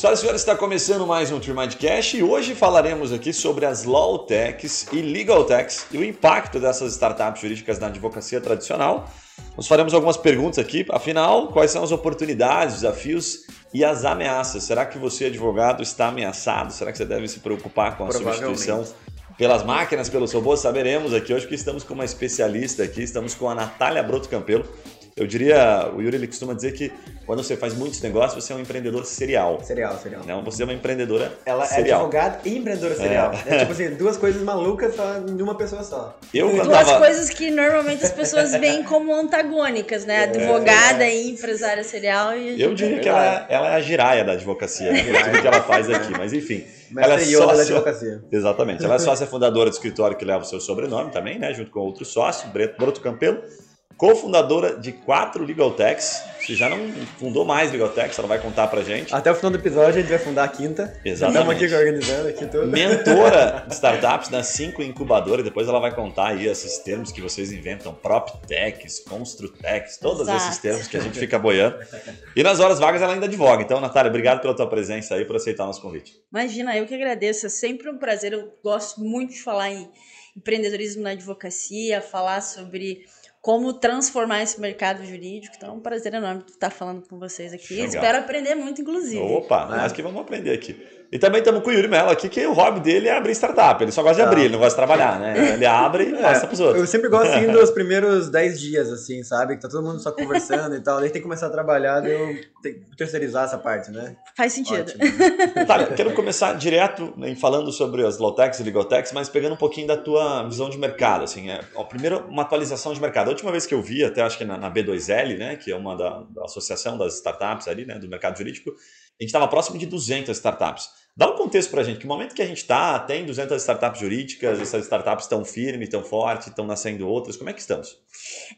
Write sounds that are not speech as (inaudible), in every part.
Senhoras e senhores, está começando mais um Tremindcast e hoje falaremos aqui sobre as Law Techs e Legal Techs e o impacto dessas startups jurídicas na advocacia tradicional. Nós faremos algumas perguntas aqui, afinal, quais são as oportunidades, desafios e as ameaças? Será que você, advogado, está ameaçado? Será que você deve se preocupar com a substituição pelas máquinas, pelos robôs? Saberemos aqui hoje que estamos com uma especialista aqui, estamos com a Natália Broto Campelo. Eu diria, o Yuri ele costuma dizer que quando você faz muitos negócios, você é um empreendedor serial. Serial, serial. Não, você é uma empreendedora Ela serial. é advogada e empreendedora serial. É. tipo assim, (laughs) duas coisas malucas só em uma pessoa só. Eu Duas tava... coisas que normalmente as pessoas veem como antagônicas, né? Advogada e empresária serial. E Eu diria que ela, é- ela é a giraia da advocacia, né? tudo que ela faz aqui, mas enfim. (laughs) ela é Yoda da sócia- advocacia. (laughs) Exatamente. Ela é sócia fundadora do escritório que leva o seu sobrenome também, né? Junto com outro sócio, Breto Broto Campelo. Cofundadora de quatro Legal Techs. Você já não fundou mais Legal Techs, ela vai contar pra gente. Até o final do episódio a gente vai fundar a quinta. Exatamente. Estamos aqui organizando aqui tudo. Mentora (laughs) de startups nas cinco incubadoras. Depois ela vai contar aí esses termos que vocês inventam: PropTechs, Construtechs, todos Exato. esses termos que a gente fica boiando. E nas horas vagas ela ainda advoga. Então, Natália, obrigado pela tua presença aí, por aceitar o nosso convite. Imagina, eu que agradeço. É sempre um prazer. Eu gosto muito de falar em empreendedorismo na advocacia, falar sobre como transformar esse mercado jurídico. Então é um prazer enorme estar falando com vocês aqui. Legal. Espero aprender muito, inclusive. Opa, nós que vamos aprender aqui. E também estamos com o Yuri Mello aqui, que o hobby dele é abrir startup. Ele só gosta de abrir, ele não gosta de trabalhar, né? (laughs) Ele abre e passa pros É, Eu outros. sempre gosto assim (laughs) dos primeiros 10 dias, assim, sabe? Que tá todo mundo só conversando e tal. Daí tem que começar a trabalhar, daí eu tenho que terceirizar essa parte, né? Faz sentido. Ótimo. (laughs) Natália, quero começar direto em falando sobre as Lawtechs e Legaltechs, mas pegando um pouquinho da tua visão de mercado. Assim, é, ó, primeiro, uma atualização de mercado. A última vez que eu vi, até acho que na, na B2L, né, que é uma da, da associação das startups ali, né, do mercado jurídico, a gente estava próximo de 200 startups. Dá um contexto para a gente, que momento que a gente está, tem 200 startups jurídicas, essas startups estão firmes, estão fortes, estão nascendo outras, como é que estamos?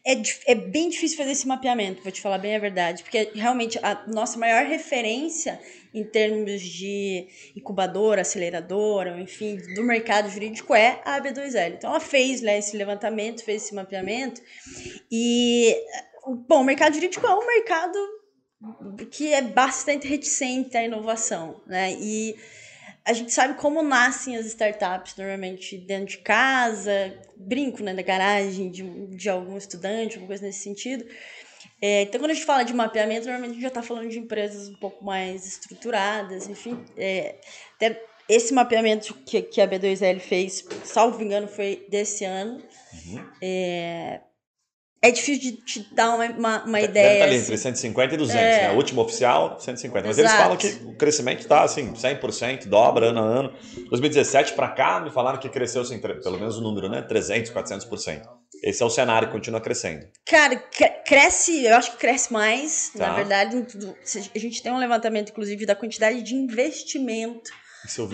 É, é bem difícil fazer esse mapeamento, vou te falar bem a verdade, porque realmente a nossa maior referência em termos de incubadora, aceleradora, enfim, do mercado jurídico é a AB2L. Então ela fez né, esse levantamento, fez esse mapeamento e, bom, o mercado jurídico é um mercado que é bastante reticente à inovação, né? E a gente sabe como nascem as startups, normalmente dentro de casa, brinco, né, da garagem de, de algum estudante, alguma coisa nesse sentido. É, então, quando a gente fala de mapeamento, normalmente a gente já está falando de empresas um pouco mais estruturadas, enfim. É, até esse mapeamento que, que a B2L fez, salvo engano, foi desse ano. É, é difícil de te dar uma, uma, uma Deve ideia. estar ali assim. entre 150 e 200, É. né? O último oficial, 150. Mas eles Exato. falam que o crescimento está assim, 100%, dobra ano a ano. 2017 para cá, me falaram que cresceu, assim, pelo menos o número, né? 300, 400%. Esse é o cenário, continua crescendo. Cara, cre- cresce, eu acho que cresce mais, Tá. na verdade. A gente tem um levantamento, inclusive, da quantidade de investimento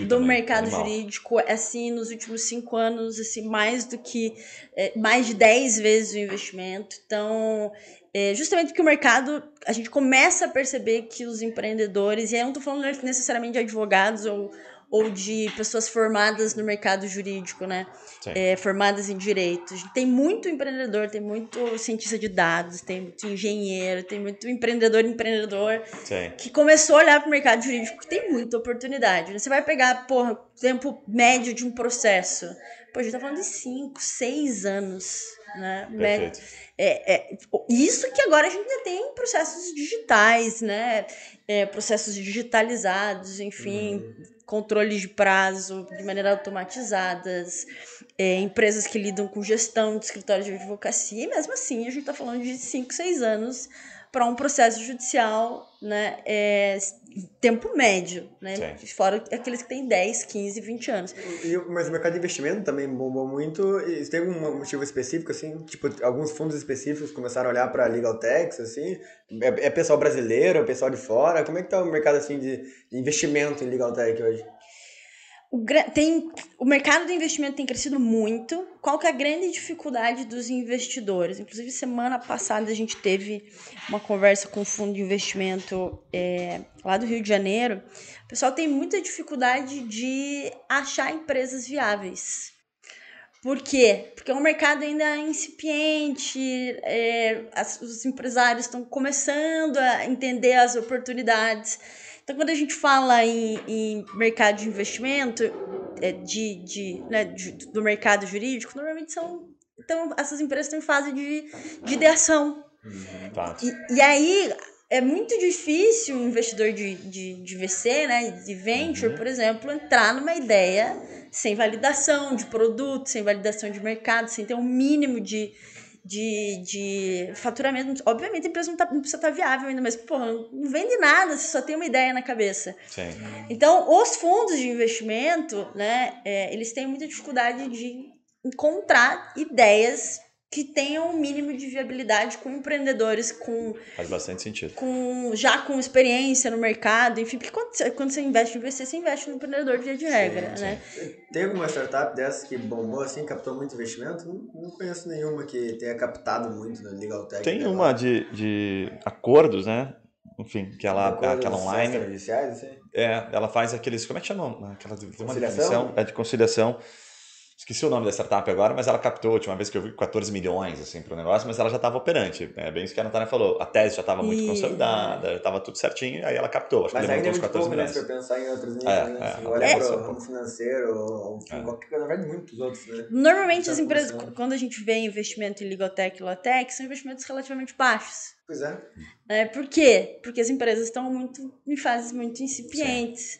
do também, mercado animal. jurídico, assim, nos últimos cinco anos, assim, mais do que, é, mais de 10 vezes o investimento. Então, é, justamente porque o mercado, a gente começa a perceber que os empreendedores, e aí eu não estou falando necessariamente de advogados ou, ou de pessoas formadas no mercado jurídico, né? É, formadas em direito. Tem muito empreendedor, tem muito cientista de dados, tem muito engenheiro, tem muito empreendedor empreendedor Sim. que começou a olhar para o mercado jurídico que tem muita oportunidade. né? Você vai pegar, porra, o tempo médio de um processo. Pô, a gente tá falando de 5, 6 anos, né? Perfeito. É, é, isso que agora a gente ainda tem processos digitais, né? É, processos digitalizados, enfim, controles de prazo de maneira automatizadas, é, empresas que lidam com gestão de escritórios de advocacia, e mesmo assim a gente está falando de 5, 6 anos para um processo judicial, né? É, tempo médio, né? Sim. Fora aqueles que têm 10, 15, 20 anos. E o- mas o mercado de investimento também bombou muito. E tem algum motivo específico, assim? Tipo, alguns fundos específicos começaram a olhar para legal techs, assim? É, é pessoal brasileiro, é pessoal de fora? Como é que tá o mercado, assim, de de investimento em legal tech hoje? O, tem, o mercado do investimento tem crescido muito. Qual que é a grande dificuldade dos investidores? Inclusive, semana passada a gente teve uma conversa com um fundo de investimento é, lá do Rio de Janeiro. O pessoal tem muita dificuldade de achar empresas viáveis. Por quê? Porque é um mercado ainda incipiente, é, as- os empresários estão começando a entender as oportunidades. Então, quando a gente fala em, em mercado de investimento, é, de, de, né, de, do mercado jurídico, normalmente são. Então, essas empresas estão em fase de, de ideação. Tá. E, e aí é muito difícil um investidor de, de, de VC, né, de venture, por exemplo, entrar numa ideia sem validação de produto, sem validação de mercado, sem ter um mínimo de, de, de faturamento. Obviamente a empresa não, tá, não precisa estar viável ainda, mas porra, não vende nada, você só tem uma ideia na cabeça. Sim. Então, os fundos de investimento, né, é, eles têm muita dificuldade de encontrar ideias que tenham um mínimo de viabilidade com empreendedores com, Faz bastante sentido. com já com experiência no mercado, enfim, porque quando você, quando você investe em VC, você investe no empreendedor via de regra, sim. né? Tem alguma startup dessa que bombou assim, captou muito investimento? Não, não conheço nenhuma que tenha captado muito no Legal Tech. Tem né? uma de, de acordos, né? Enfim, que ela, Acordos aquela online. extrajudiciais, assim? É, ela faz aqueles. Como é que chama? Aquela uma Conciliação? definição. É de conciliação. Esqueci o nome da startup agora, mas ela captou, a última vez que eu vi, 14 milhões assim, para o negócio, mas ela já estava operante. É bem isso que a Natália falou. A tese já estava muito E- consolidada, já estava tudo certinho, aí ela captou. Acho Mas que ainda é levantou os muito 14 pouco, né? milhões. Se for pensar em outros níveis, É, né? é, é, olhar é, para o ramo financeiro, ou enfim, É. qualquer coisa, na verdade, muitos outros, né? Normalmente Já as empresas, quando a gente vê investimento em legal tech e low tech, são investimentos relativamente baixos. Pois é. Né? Por quê? Porque as empresas estão muito em fases muito incipientes.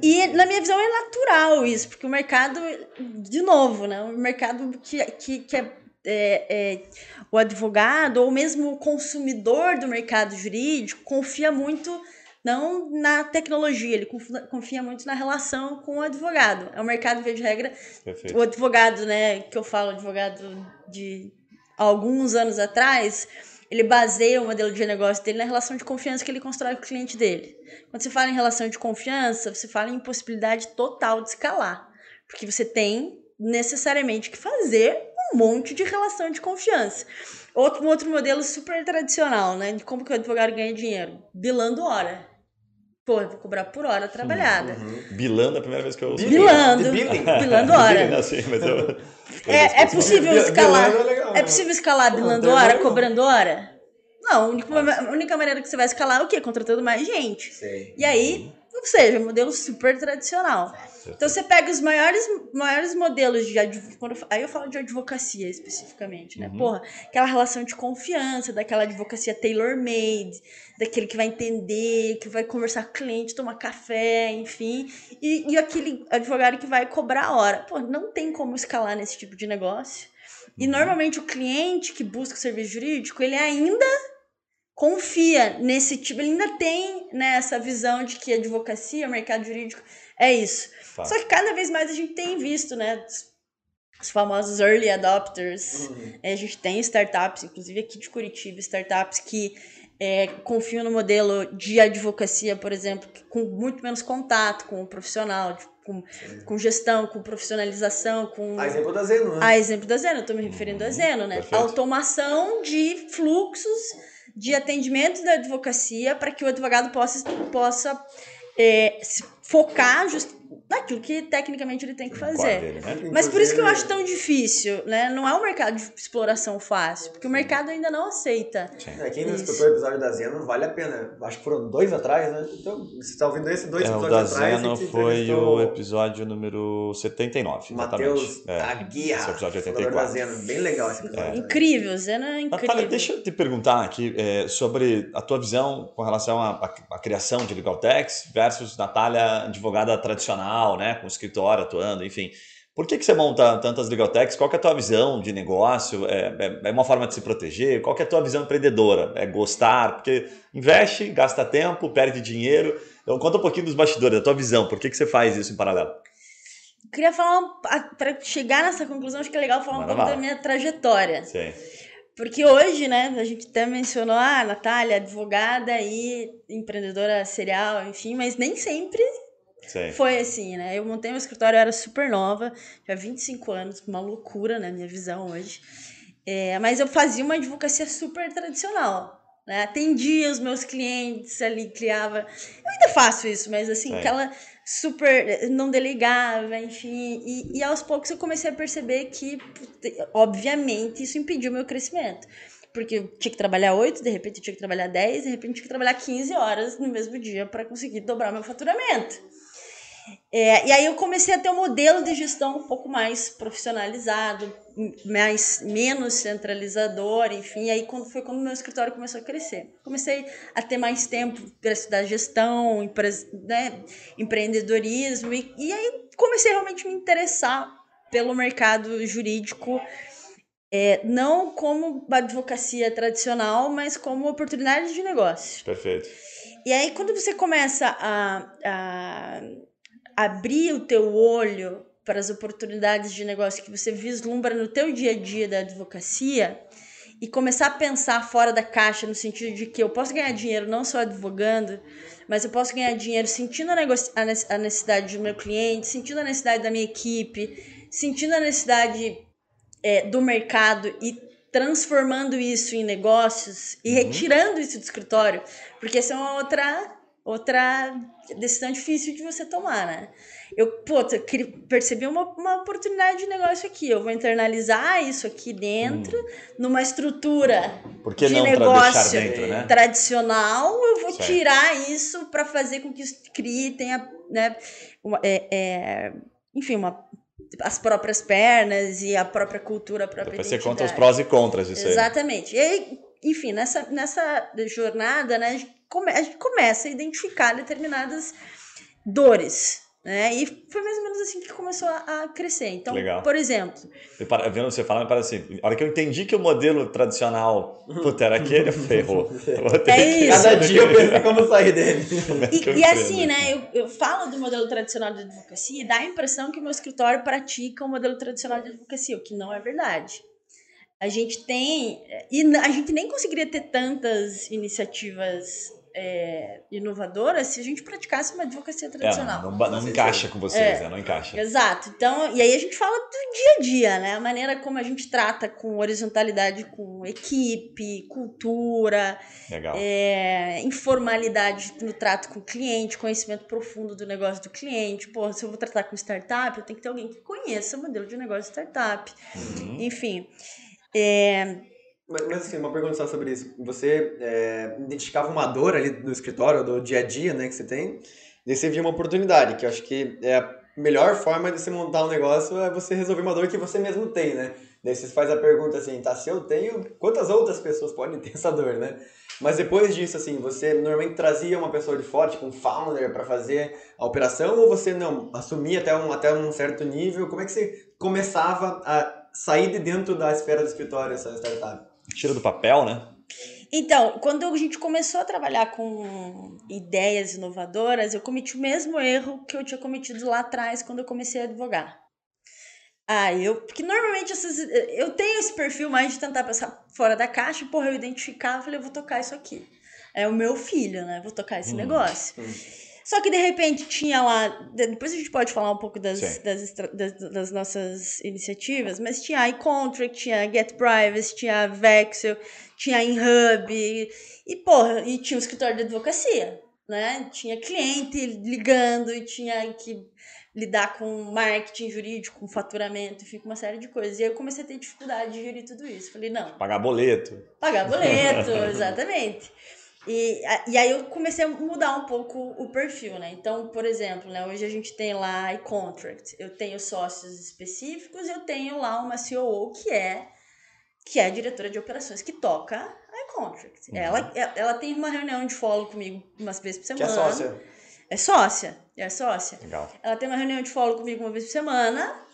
E na minha visão é natural isso, porque o mercado, de novo, né? O mercado que, que, que é, é, é, o advogado ou mesmo o consumidor do mercado jurídico confia muito não na tecnologia, ele confia, muito na relação com o advogado. É um mercado, via de regra, Perfeito. o advogado, né, que eu falo, advogado de alguns anos atrás, ele baseia o modelo de negócio dele na relação de confiança que ele constrói com o cliente dele. Quando você fala em relação de confiança, você fala em impossibilidade total de escalar, porque você tem necessariamente que fazer um monte de relação de confiança. Outro, um outro modelo super tradicional, né, de como que o advogado ganha dinheiro, bilando hora. Pô, eu vou cobrar por hora trabalhada. Uhum. Bilando é a primeira vez que eu ouço. Bilando. Bilando hora. (laughs) assim, mas eu- É, é possível Bil- escalar. bilando é legal, É né? possível escalar bilando hora, legal. cobrando hora? Não, a única, a única maneira que você vai escalar é o quê? Contratando mais gente. Sei. E aí, ou seja, modelo super tradicional. Então você pega os maiores, maiores modelos de adv- quando aí eu falo de advocacia especificamente, né? Uhum. Porra, aquela relação de confiança, daquela advocacia tailor-made, daquele que vai entender, que vai conversar com o cliente, tomar café, enfim, e, e aquele advogado que vai cobrar a hora. Pô, não tem como escalar nesse tipo de negócio. E normalmente o cliente que busca o serviço jurídico, ele ainda confia nesse tipo, ele ainda tem né, essa visão de que advocacia, o mercado jurídico é isso. Tá. Só que cada vez mais a gente tem visto, né? Os, os famosos early adopters. Uhum. É, a gente tem startups, inclusive aqui de Curitiba, startups que é, confiam no modelo de advocacia, por exemplo, com muito menos contato com o profissional, de- com, com gestão, com profissionalização, com. A exemplo da Zeno, né? A exemplo da Zeno, eu estou me referindo a Zeno, né? perfeito. Automação de fluxos de atendimento da advocacia para que o advogado possa, possa é, focar just, naquilo que tecnicamente ele tem que fazer. dele, né? Mas por isso que eu acho tão difícil, né? Não é um mercado de exploração fácil, porque o mercado ainda não aceita. É, quem não Isso. escutou o episódio da Zeno, vale a pena. Acho que foram dois atrás, né? Então, você está ouvindo esse dois É, o episódios da atrás. Zeno a gente foi o episódio número 79. Matheus exatamente. É, Aguirre, esse é o episódio fundador da 84. Zeno. Bem legal esse episódio. também. Incrível, Zena é incrível. Natália, deixa eu te perguntar aqui é, sobre a tua visão com relação à, à- à criação de Legal Techs versus Natália, advogada tradicional, né, com escritório atuando, enfim. Por que, que você monta tantas Legal Techs? Qual que é a tua visão de negócio? É, é- é uma forma de se proteger? Qual que é a tua visão empreendedora? É gostar? Porque investe, gasta tempo, perde dinheiro. Então conta um pouquinho dos bastidores, da tua visão. Por que, que você faz isso em paralelo? Eu queria falar, para chegar nessa conclusão, acho que é legal falar um pouco da minha trajetória. Sim. Porque hoje, né, a gente até mencionou, ah, Natália, advogada e empreendedora serial, enfim, mas nem sempre Sim. foi assim, né? Eu montei meu escritório, eu era super nova, tinha 25 anos, uma loucura, né, minha visão hoje. É, mas eu fazia uma advocacia super tradicional, né? Atendia os meus clientes ali, criava... Eu ainda faço isso, mas assim, Sim. aquela super... Não delegava, enfim. E, e aos poucos eu comecei a perceber que, obviamente, isso impediu o meu crescimento. porque eu tinha que trabalhar 8, de repente eu tinha que trabalhar 10, de repente eu tinha que trabalhar 15 horas no mesmo dia para conseguir dobrar meu faturamento. É, e aí eu comecei a ter um modelo de gestão um pouco mais profissionalizado, mais menos centralizador, enfim. aí quando foi quando meu escritório começou a crescer, comecei a ter mais tempo para estudar gestão, empre, né, empreendedorismo e, e aí comecei realmente a me interessar pelo mercado jurídico, é, não como advocacia tradicional, mas como oportunidade de negócio. Perfeito. E aí quando você começa a, a abrir o teu olho para as oportunidades de negócio que você vislumbra no teu dia a dia da advocacia e começar a pensar fora da caixa no sentido de que eu posso ganhar dinheiro não só advogando, mas eu posso ganhar dinheiro sentindo a necessidade do meu cliente, sentindo a necessidade da minha equipe, sentindo a necessidade é, do mercado e transformando isso em negócios e uhum. retirando isso do escritório, porque essa é uma outra outra decisão difícil de você tomar, né? Eu, pô, percebi uma, uma oportunidade de negócio aqui. Eu vou internalizar isso aqui dentro, hum. numa estrutura de negócio dentro, né? tradicional. Eu vou certo. tirar isso para fazer com que isso crie, tenha, né, uma, é, é, enfim, uma, as próprias pernas e a própria cultura, a própria Depois você conta os prós e contras disso Exatamente. aí. Exatamente. E aí, enfim, nessa, nessa jornada, né, come, a gente começa a identificar determinadas dores. Né? E foi mais ou menos assim que começou a, a crescer. Então, Legal. por exemplo. Vendo você falando, parece assim: a hora que eu entendi que o modelo tradicional puta, era aquele, (laughs) ferrou. É isso. Cada dia eu penso como sair dele. (laughs) E, e assim, né? Eu, eu falo do modelo tradicional de advocacia e dá a impressão que o meu escritório pratica o modelo tradicional de advocacia, o que não é verdade. A gente tem. E a gente nem conseguiria ter tantas iniciativas é, inovadoras se a gente praticasse uma advocacia tradicional. É, não, não, não encaixa com vocês, é, né? Não encaixa. Exato. Então, e aí a gente fala do dia a dia, né? A maneira como a gente trata com horizontalidade com equipe, cultura, é, informalidade no trato com o cliente, conhecimento profundo do negócio do cliente. Pô, se eu vou tratar com startup, eu tenho que ter alguém que conheça o modelo de negócio de startup. Uhum. Enfim. É... Mas, mas assim, uma pergunta só sobre isso. Você é, identificava uma dor ali no escritório, do dia a dia, né, que você tem, e você via uma oportunidade, que eu acho que é a melhor forma de você montar um negócio é você resolver uma dor que você mesmo tem, né? Daí você faz a pergunta assim, tá, se eu tenho, quantas outras pessoas podem ter essa dor, né? Mas depois disso, assim, você normalmente trazia uma pessoa de fora, tipo um founder, para fazer a operação, ou você não assumia até um, até um certo nível? Como é que você começava a sair de dentro da esfera do escritório essa startup? Tira do papel, né? Então, quando a gente começou a trabalhar com ideias inovadoras, eu cometi o mesmo erro que eu tinha cometido lá atrás quando eu comecei a advogar. Ah, eu. Porque normalmente essas. Eu tenho esse perfil mais de tentar pensar fora da caixa, porra, eu identificava, falei, eu vou tocar isso aqui. É o meu filho, né? Vou tocar esse hum, negócio. Hum. Só que de repente tinha lá. Depois a gente pode falar um pouco das, das, das, das, nossas iniciativas, mas tinha a iContract, tinha a Get Privacy, tinha a Vexel, tinha a InHub, e, e porra, e tinha o escritório de advocacia, né? Tinha cliente ligando e tinha que lidar com marketing jurídico, com faturamento, enfim, com uma série de coisas. E aí eu comecei a ter dificuldade de gerir tudo isso. Falei, não. Pagar boleto. Pagar boleto, (laughs) exatamente. E, e aí eu comecei a mudar um pouco o perfil, né? Então, por exemplo, né, hoje a gente tem lá a contract, eu tenho sócios específicos, eu tenho lá uma COO que é que é a diretora de operações que toca a contract. Uhum. Ela, ela tem uma reunião de follow comigo umas vezes por semana. Que é sócia. É sócia, é sócia. Legal. Ela tem uma reunião de follow comigo uma vez por semana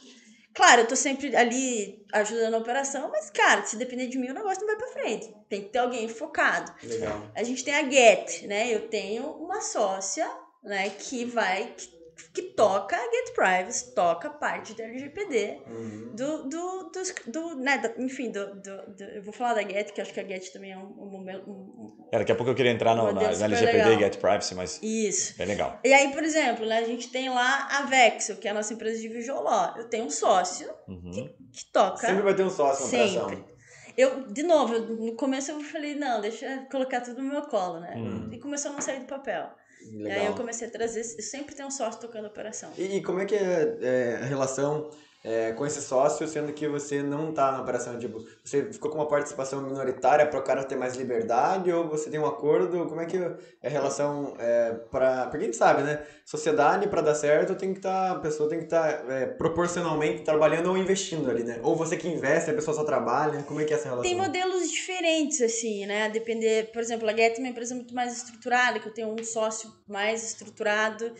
Claro, eu tô sempre ali ajudando a operação, mas, cara, se depender de mim, o negócio não vai pra frente. Tem que ter alguém focado. Legal. A gente tem a Get, né? Eu tenho uma sócia, né, que vai. Que que toca Get Privacy, toca parte da LGPD, uhum. do, do, do, do, né, do, enfim, do, do, do, eu vou falar da Get, que acho que a Get também é um, um, um é, daqui a pouco eu queria entrar no, na, na LGPD e Get Privacy, mas Isso. é legal. E aí, por exemplo, né, a gente tem lá a Vexel, que é a nossa empresa de Visual Law. Eu tenho um sócio uhum. que, que toca... Sempre vai ter um sócio na Sempre. operação. Eu, de novo, eu, no começo eu falei, não, deixa eu colocar tudo no meu colo, né? Hum. E começou a não sair do papel. Legal. E aí eu comecei a trazer, eu sempre tenho um sócio tocando operação. E, e como é que é, é, a relação é, com esse sócio, sendo que você não está na operação? Tipo, você ficou com uma participação minoritária para o cara ter mais liberdade ou você tem um acordo? Como é que é a relação é, para... A gente sabe, né? Sociedade, para dar certo, tem que estar... Tá, a pessoa tem que estar tá, é, proporcionalmente trabalhando ou investindo ali, né? Ou você que investe, a pessoa só trabalha. Como é que é essa relação? Tem modelos diferentes, assim, né? Depender... Por exemplo, a Get é uma empresa muito mais estruturada, que eu tenho um sócio mais estruturado.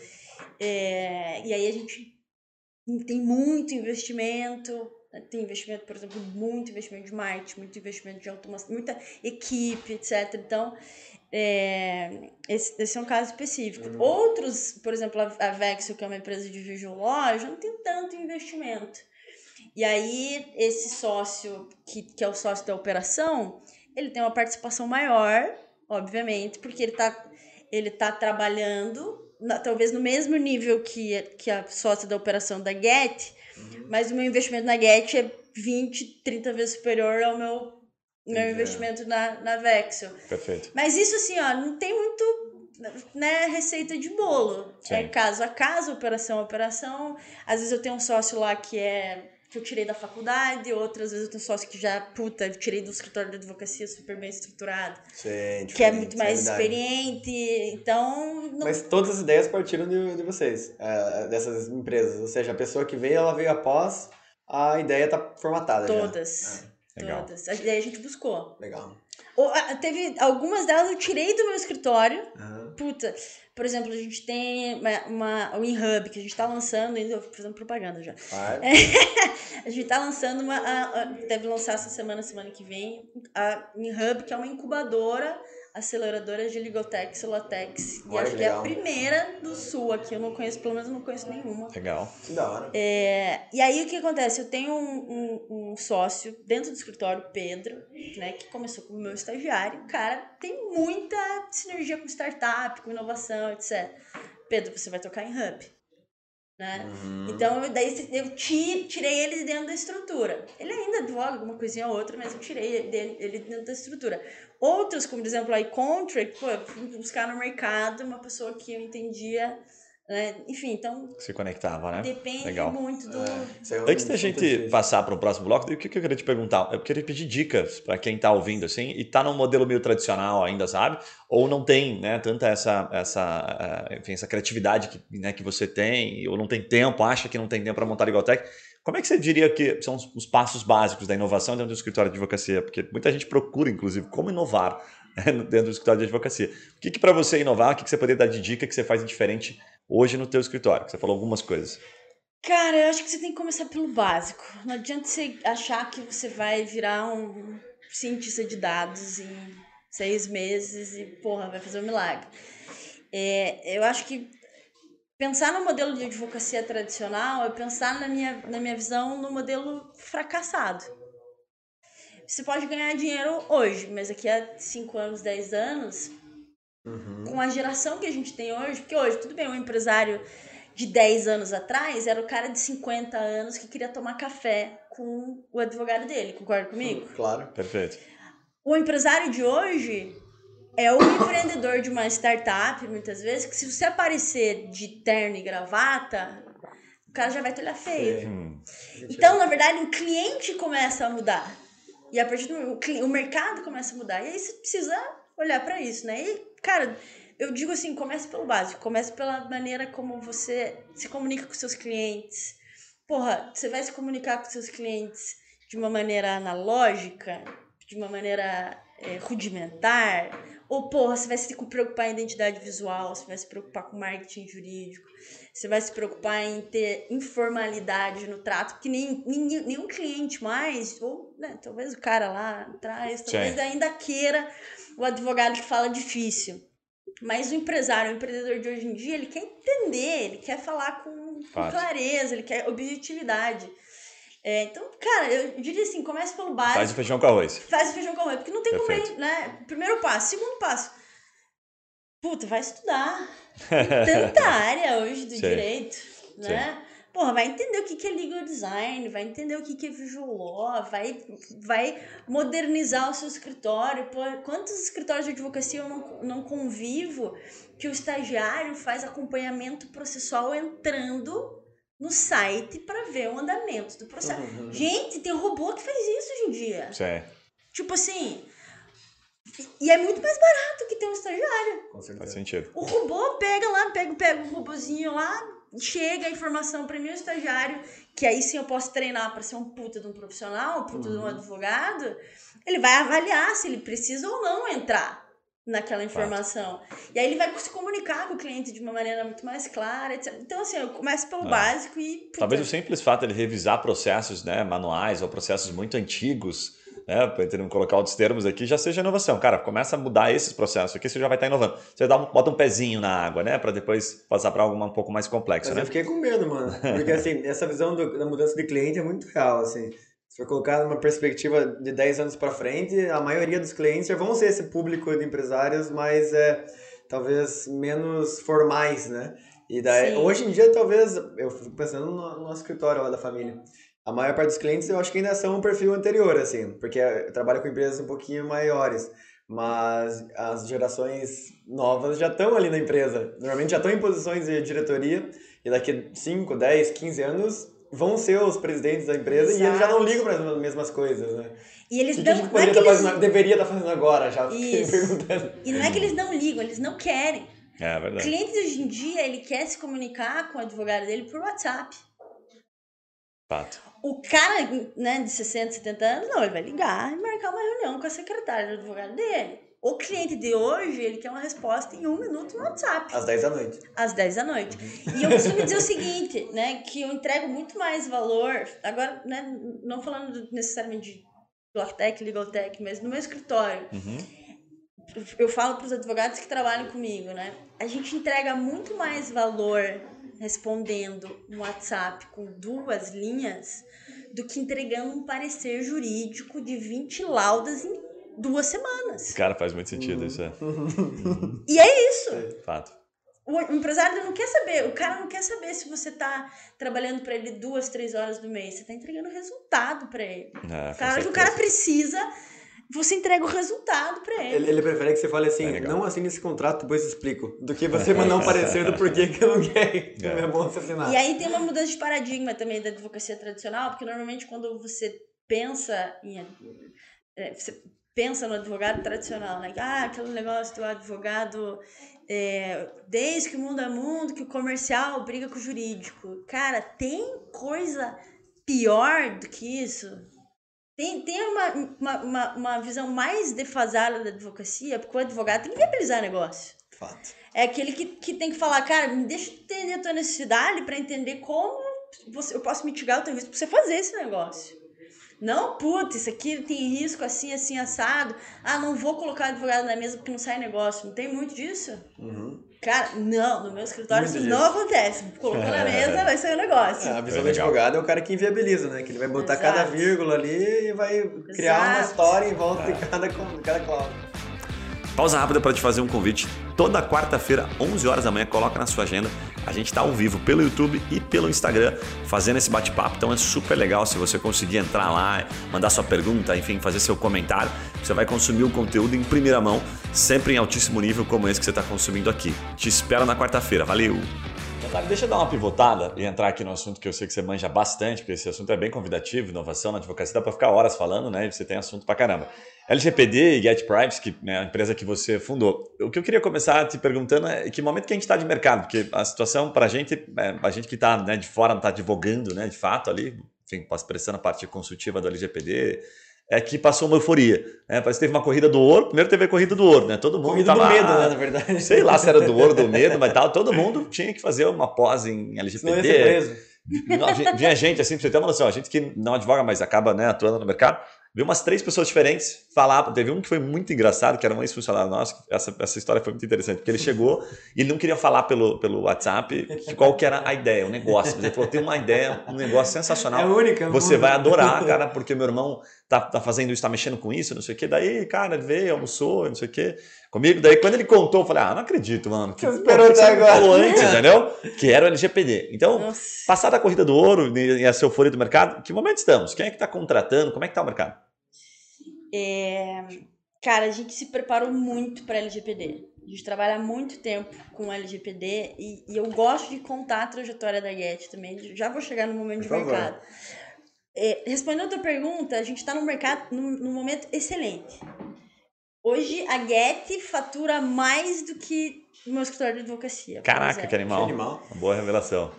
É, e aí a gente tem muito investimento, né, tem investimento, por exemplo, muito investimento de marketing, muito investimento de automação, muita equipe, etc. Então, é, esse, esse é um caso específico. Uhum. Outros, por exemplo, a, a Vexel, que é uma empresa de loja, não tem tanto investimento. E aí, esse sócio, que, que é o sócio da operação, ele tem uma participação maior, obviamente, porque ele está ele tá trabalhando na, talvez no mesmo nível que, que a sócia da operação da Get, uhum. mas o meu investimento na Get é 20, 30 vezes superior ao meu, meu investimento na, na Vexel. Perfeito. Mas isso assim, ó, não tem muito né, receita de bolo. Sim. É caso a caso, operação a operação. Às vezes eu tenho um sócio lá que é que eu tirei da faculdade, outras vezes eu tenho sócio que já, puta, eu tirei do escritório de advocacia super bem estruturado. Sim, que é muito mais experiente. Então. Não... Mas todas as ideias partiram de, de vocês, é, dessas empresas. Ou seja, a pessoa que veio, ela veio após a ideia tá formatada. Todas. Já. Todas. A ideia a gente buscou. Legal. Teve algumas delas eu tirei do meu escritório. Uhum. Puta, por exemplo, a gente tem uma, uma, o InHub, que a gente está lançando, ainda fazendo propaganda já. (laughs) a gente está lançando uma. A, a, deve lançar essa semana, semana que vem, a InHub, que é uma incubadora aceleradora de Ligotex e Latex. E acho que é a primeira do sul aqui. Eu não conheço, pelo menos eu não conheço nenhuma. Legal. Que da hora. É, e aí o que acontece? Eu tenho um, um, um, sócio dentro do escritório, Pedro, né, que começou como meu estagiário. O cara tem muita sinergia com startup, com inovação, etc. Pedro, você vai tocar em hub. Né? Uhum. Então, daí eu tirei ele de dentro da estrutura. Ele ainda advoga alguma coisinha ou outra, mas eu tirei ele dentro da estrutura. Outros, como por exemplo a iContract, pô, eu fui buscar no mercado uma pessoa que eu entendia né? Enfim, então. Se conectava, né? Depende Legal. muito do. É, é Antes da gente passar para o próximo bloco, o que eu queria te perguntar? Eu queria pedir dicas para quem está ouvindo assim e está num modelo meio tradicional ainda, sabe? Ou não tem né, tanta essa, essa, eh, enfim, essa criatividade que, né, que você tem, ou não tem tempo, acha que não tem tempo para montar Igualtech. Como é que você diria que são os passos básicos da inovação dentro do escritório de advocacia? Porque muita gente procura, inclusive, como inovar (laughs) né, dentro do escritório de advocacia. O que, que para você inovar, o que, que você poderia dar de dica que você faz diferente hoje no teu escritório? Você falou algumas coisas. Cara, eu acho que você tem que começar pelo básico. Não adianta você achar que você vai virar um cientista de dados em seis meses e, porra, vai fazer um milagre. É, eu acho que pensar no modelo de advocacia tradicional é pensar, na minha, na minha visão, no modelo fracassado. Você pode ganhar dinheiro hoje, mas daqui a 5 anos, 10 anos, uhum. com a geração que a gente tem hoje, porque hoje, tudo bem, um empresário de 10 anos atrás era o cara de 50 anos que queria tomar café com o advogado dele, concorda comigo? Claro. Perfeito. O empresário de hoje é o empreendedor de uma startup, muitas vezes, que se você aparecer de terno e gravata, o cara já vai te olhar feio. Hum. Então, na verdade, o cliente começa a mudar. E a partir do o mercado começa a mudar. E aí você precisa olhar para isso, né? E, cara, eu digo assim, comece pelo básico, comece pela maneira como você se comunica com seus clientes. Porra, você vai se comunicar com seus clientes de uma maneira analógica, de uma maneira é, rudimentar, ou, porra, você vai se preocupar em identidade visual, você vai se preocupar com marketing jurídico, você vai se preocupar em ter informalidade no trato, porque nem, nem, nenhum cliente mais, ou né, talvez o cara lá atrás, talvez Sim. ainda queira o advogado que fala difícil. Mas o empresário, o empreendedor de hoje em dia, ele quer entender, ele quer falar com, com clareza, ele quer objetividade. É, então, cara, eu diria assim, comece pelo básico. Faz o feijão com arroz. Faz o feijão com arroz, porque não tem Perfeito. como, né? Primeiro passo. Segundo passo, puta, vai estudar. (laughs) tanta área hoje do Sim. direito, né? Sim. Porra, vai entender o que é legal design, vai entender o que é visual law, vai, vai modernizar o seu escritório. Pô, quantos escritórios de advocacia eu não, não convivo que o estagiário faz acompanhamento processual entrando no site para ver o andamento do processo. Uhum. Gente, tem robô que faz isso hoje em dia. É, Tipo assim. E é muito mais barato que ter um estagiário. Com faz certeza. sentido. O robô pega lá, pega, pega o robôzinho lá, chega a informação para mim, o estagiário, que aí sim eu posso treinar para ser um puta de um profissional, um puta de um advogado. Ele vai avaliar se ele precisa ou não entrar naquela informação. E aí ele vai se comunicar com o cliente de uma maneira muito mais clara, etc. Então, assim, eu começo pelo É. básico e. puta, Talvez o simples fato de ele revisar processos né, manuais ou processos muito antigos, né, para não colocar outros termos aqui, já seja inovação. Cara, começa a mudar esses processos aqui, você já vai estar inovando. Você dá um, bota um pezinho na água, né, para depois passar para algo um pouco mais complexo, Mas né? eu fiquei com medo, mano. Porque assim, essa visão do- da mudança de cliente é muito real, assim. Se for colocar numa perspectiva de 10 anos para frente, a maioria dos clientes já vão ser esse público de empresários, mas é talvez menos formais, né? E daí, Sim. hoje em dia, talvez, eu fico pensando no, no nosso escritório lá da família. A maior parte dos clientes eu acho que ainda são um perfil anterior, assim, porque eu trabalho com empresas um pouquinho maiores. Mas as gerações novas já estão ali na empresa. Normalmente já estão em posições de diretoria e daqui 5, 10, 15 anos vão ser os presidentes da empresa e eles já não Exato. ligam para as mesmas coisas, né? E eles O que, que a não. gente não é que tá eles- fazendo, deveria estar fazendo agora já? Isso. perguntando. E não é que eles não ligam, eles não querem. É O verdade. cliente de hoje em dia, ele quer se comunicar com o advogado dele por WhatsApp. Fato. O cara, né, de 60, 70 anos, não, ele vai ligar e marcar uma reunião com a secretária do advogado dele. O cliente de hoje, ele quer uma resposta em um minuto no WhatsApp, Às 10 da noite. às 10 da noite. E eu costumo dizer o seguinte, né, que eu entrego muito mais valor, agora, né, não falando necessariamente de Blocktech, Legaltech, mas no meu escritório, Uhum. eu falo para os advogados que trabalham comigo, né? A gente entrega muito mais valor respondendo um WhatsApp com duas linhas do que entregando um parecer jurídico de 20 laudas em duas semanas. Cara, faz muito sentido isso, é. E é isso. Fato. O empresário não quer saber, o cara não quer saber se você tá trabalhando para ele duas, três horas do mês. Você tá entregando resultado para ele. É, O cara, o cara precisa, você entrega o resultado para ele. Ele, ele prefere que você fale assim, É não assine esse contrato, depois explico, do que você (laughs) mandar um parecer do porquê que eu não quero. É. É, bom você assinar. E aí tem uma mudança de paradigma também da advocacia tradicional, porque normalmente quando você pensa em. é, Você pensa no advogado tradicional, né? Ah, aquele negócio do advogado. é, desde que o mundo é mundo, que o comercial briga com o jurídico. Cara, tem coisa pior do que isso? Tem, tem uma, uma, uma, uma visão mais defasada da advocacia, porque o advogado tem que viabilizar negócio. Fato. É aquele que, que tem que falar, cara, me deixa entender a tua necessidade para entender como você, eu posso mitigar o teu risco pra você fazer esse negócio. Não, puta, isso aqui tem risco assim, assim, assado. Ah, não vou colocar advogado na mesa porque não sai negócio. Não tem muito disso? Uhum. Cara, não, no meu escritório Muito isso disso. não acontece. Colocou na (laughs) mesa, vai sair o negócio. É, a visão É do advogado é o cara que inviabiliza, né? Que ele vai botar cada Exato. vírgula ali e vai criar uma Exato. história em volta de cada, cada cláusula. Pausa rápida para te fazer um convite. Toda quarta-feira, 11 horas da manhã, coloca na sua agenda. A gente está ao vivo pelo YouTube e pelo Instagram fazendo esse bate-papo. Então é super legal se você conseguir entrar lá, mandar sua pergunta, enfim, fazer seu comentário. Você vai consumir o conteúdo em primeira mão, sempre em altíssimo nível como esse que você está consumindo aqui. Te espero na quarta-feira. Valeu! Natália, deixa eu dar uma pivotada e entrar aqui no assunto que eu sei que você manja bastante, porque esse assunto é bem convidativo, inovação na advocacia, dá para ficar horas falando, né? E você tem assunto pra caramba. LGPD e Get Privacy, que é a empresa que você fundou. O que eu queria começar te perguntando é que momento que a gente está de mercado, porque a situação para a gente, é, a gente que está né, de fora, não está advogando né, de fato ali, enfim, prestando a parte consultiva do LGPD, é que passou uma euforia. Né? Parece que teve uma corrida do ouro, primeiro teve a corrida do ouro, né? Todo mundo Corrida do tava- medo, né, na verdade. Sei lá se era do ouro, do medo, mas tal. Todo mundo tinha que fazer uma pós em ia ser preso. Não, vi- Vinha gente, assim, pra você ter uma noção, a gente que não advoga, mas acaba né, atuando no mercado, viu umas três pessoas diferentes falar. Teve um que foi muito engraçado, que era um ex-funcionário nosso. Essa, essa história foi muito interessante, porque ele chegou e ele não queria falar pelo, pelo WhatsApp qual que era a ideia, o negócio. Mas ele falou: tem uma ideia, um negócio sensacional. É única. Você vai adorar, cara, porque meu irmão tá, tá fazendo isso, tá mexendo com isso, não sei o quê. Daí, cara, ele veio, almoçou, não sei o quê, comigo. Daí, quando ele contou, eu falei, ah, não acredito, mano. Que, esperou que você agora. falou antes, (laughs) entendeu? Que era o LGPD. Então, Nossa. passada a corrida do ouro e essa euforia do mercado, que momento estamos? Quem é que está contratando? Como é que está o mercado? É, cara, a gente se preparou muito para LGPD. A gente trabalha há muito tempo com LGPD e, e eu gosto de contar a trajetória da Get também. Já vou chegar no momento Por de favor. mercado. É, respondendo a tua pergunta, a gente está no mercado num, num momento excelente. Hoje a Get fatura mais do que o meu escritório de advocacia. Caraca, que animal. Que animal. Uma boa revelação.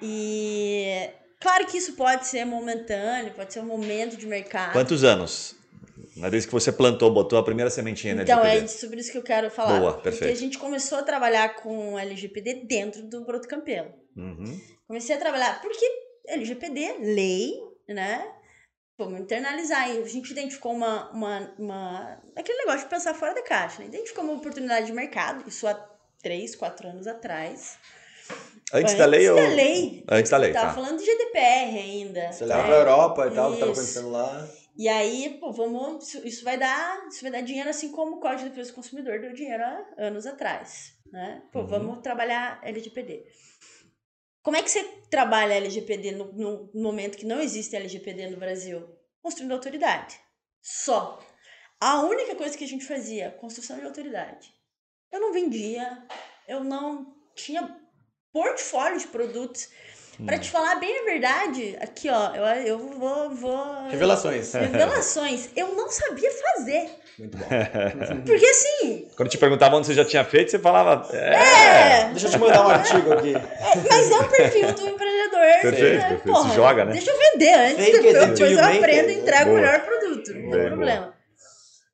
E claro que isso pode ser momentâneo, pode ser um momento de mercado. Quantos anos? Na vez que você plantou, botou a primeira sementinha na Então, é LGPD. sobre isso que eu quero falar. Boa, Porque perfeito. a gente começou a trabalhar com LGPD dentro do Broto Campelo. Uhum. Comecei a trabalhar, porque LGPD, lei, né? Vamos internalizar. E a gente identificou uma, uma, uma. aquele negócio de pensar fora da caixa, né? Identificou uma oportunidade de mercado, isso há três, quatro anos atrás. Antes da lei ou... da lei. Antes da lei, Tava tá. falando de GDPR ainda. Você né? leva pra Europa e tal, o que tava Isso. acontecendo lá. E aí, pô, vamos. Isso, isso vai dar. Isso vai dar dinheiro assim como o Código de Defesa do Consumidor deu dinheiro há anos atrás. Né? Pô, Uhum. vamos trabalhar LGPD. Como é que você trabalha LGPD no, no momento que não existe LGPD no Brasil? Construindo autoridade. Só. A única coisa que a gente fazia, construção de autoridade. Eu não vendia, eu não tinha portfólio de produtos. Pra Hum. te falar bem a verdade, aqui ó, eu, eu vou, vou Revelações. Revelações. Eu não sabia fazer. Muito bom. (laughs) Porque assim, Quando te perguntavam onde você já tinha feito, você falava... É, é. Deixa eu te mandar um artigo aqui. Mas é o perfil do empreendedor. Perfeito, né? perfeito. Se joga, né? Deixa eu vender antes, Fake depois, depois eu aprendo e entrego o melhor produto. Não tem problema.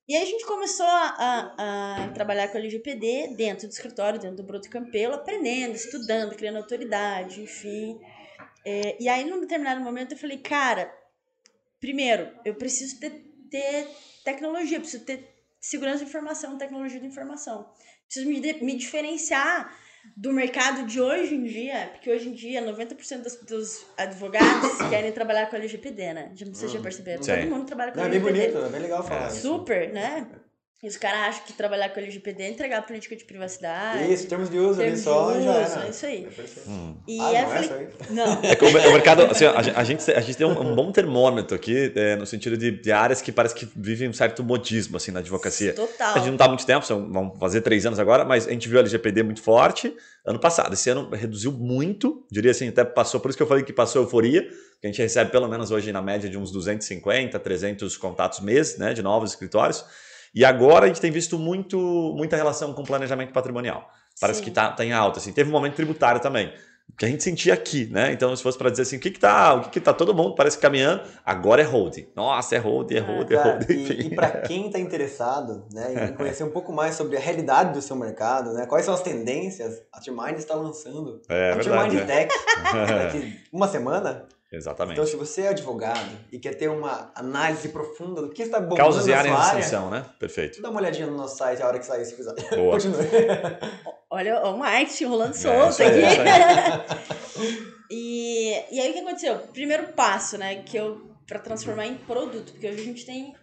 E aí a gente começou a, a, a trabalhar com a LGPD dentro do escritório, dentro do Broto Campelo, aprendendo, estudando, criando autoridade, enfim. É, e aí, num determinado momento, eu falei, cara, primeiro, eu preciso ter, ter tecnologia, preciso ter segurança de informação, tecnologia de informação. Preciso me, me diferenciar do mercado de hoje em dia, porque hoje em dia 90% dos, dos advogados (coughs) querem trabalhar com a LGPD, né? Já, vocês já perceberam? Sim. Todo mundo trabalha com a é bem LGPD. bonito, é bem legal falar isso. Super, né? E os caras acham que trabalhar com LGPD é entregar a política de privacidade. Isso, termos de uso ali Termos só de e já uso, era. é isso aí. É perfeito. E Ah, não é falei, só aí? não. É que o o mercado, assim, a, gente- a gente, tem um, um bom termômetro aqui, é, no sentido de, de áreas que parece que vivem um certo modismo, assim, na advocacia. Total. A gente não está há muito tempo, são, vão fazer três anos agora, mas a gente viu a LGPD muito forte ano passado. Esse ano reduziu muito, diria assim, até passou, por isso que eu falei que passou euforia, que a gente recebe pelo menos hoje na média de uns 250, 300 contatos mês, né, de novos escritórios. E agora a gente tem visto muito, muita relação com planejamento patrimonial. Parece Sim. que está tá em alta, assim. Teve um momento tributário também, que a gente sentia aqui, né? Então, se fosse para dizer assim, o que que tá, o que que tá todo mundo parece caminhando, agora é holding. Nossa, é holding, é holding, é Cara, holding, e, enfim. e para quem está interessado né, em (laughs) conhecer um pouco mais sobre a realidade do seu mercado, né, quais são as tendências, a Trimind está lançando É a verdade. Trimind né? Tech (laughs) daqui uma semana. Exatamente. Então, se você é advogado e quer ter uma análise profunda do que está bombando Causas e na áreas de área, extensão, né? Perfeito. dá uma olhadinha no nosso site a hora que sair esse episódio. Boa. (laughs) Continue. Olha o marketing rolando É, solto aí, aqui. (laughs) e, e aí o que aconteceu? Primeiro passo, né? Que eu. Pra transformar em produto, porque hoje a gente tem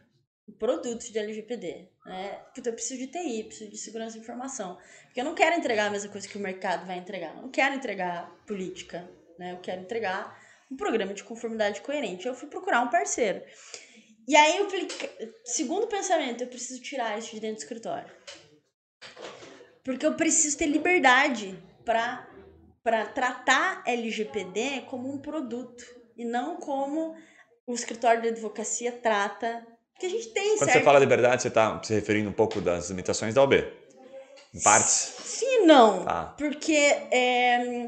produtos de LGPD. Né? Puta, eu preciso de TI, preciso de segurança de informação. Porque eu não quero entregar a mesma coisa que o mercado vai entregar. Eu não quero entregar política. Né? Eu quero entregar um programa de conformidade coerente. Eu fui procurar um parceiro. E aí eu falei, segundo pensamento, eu preciso tirar isso de dentro do escritório. Porque eu preciso ter liberdade para para tratar LGPD como um produto e não como o escritório de advocacia trata. Porque a gente tem, Quando certo? você fala liberdade, você está se referindo um pouco das limitações da OB. Em partes. Sim não. Tá. Porque é,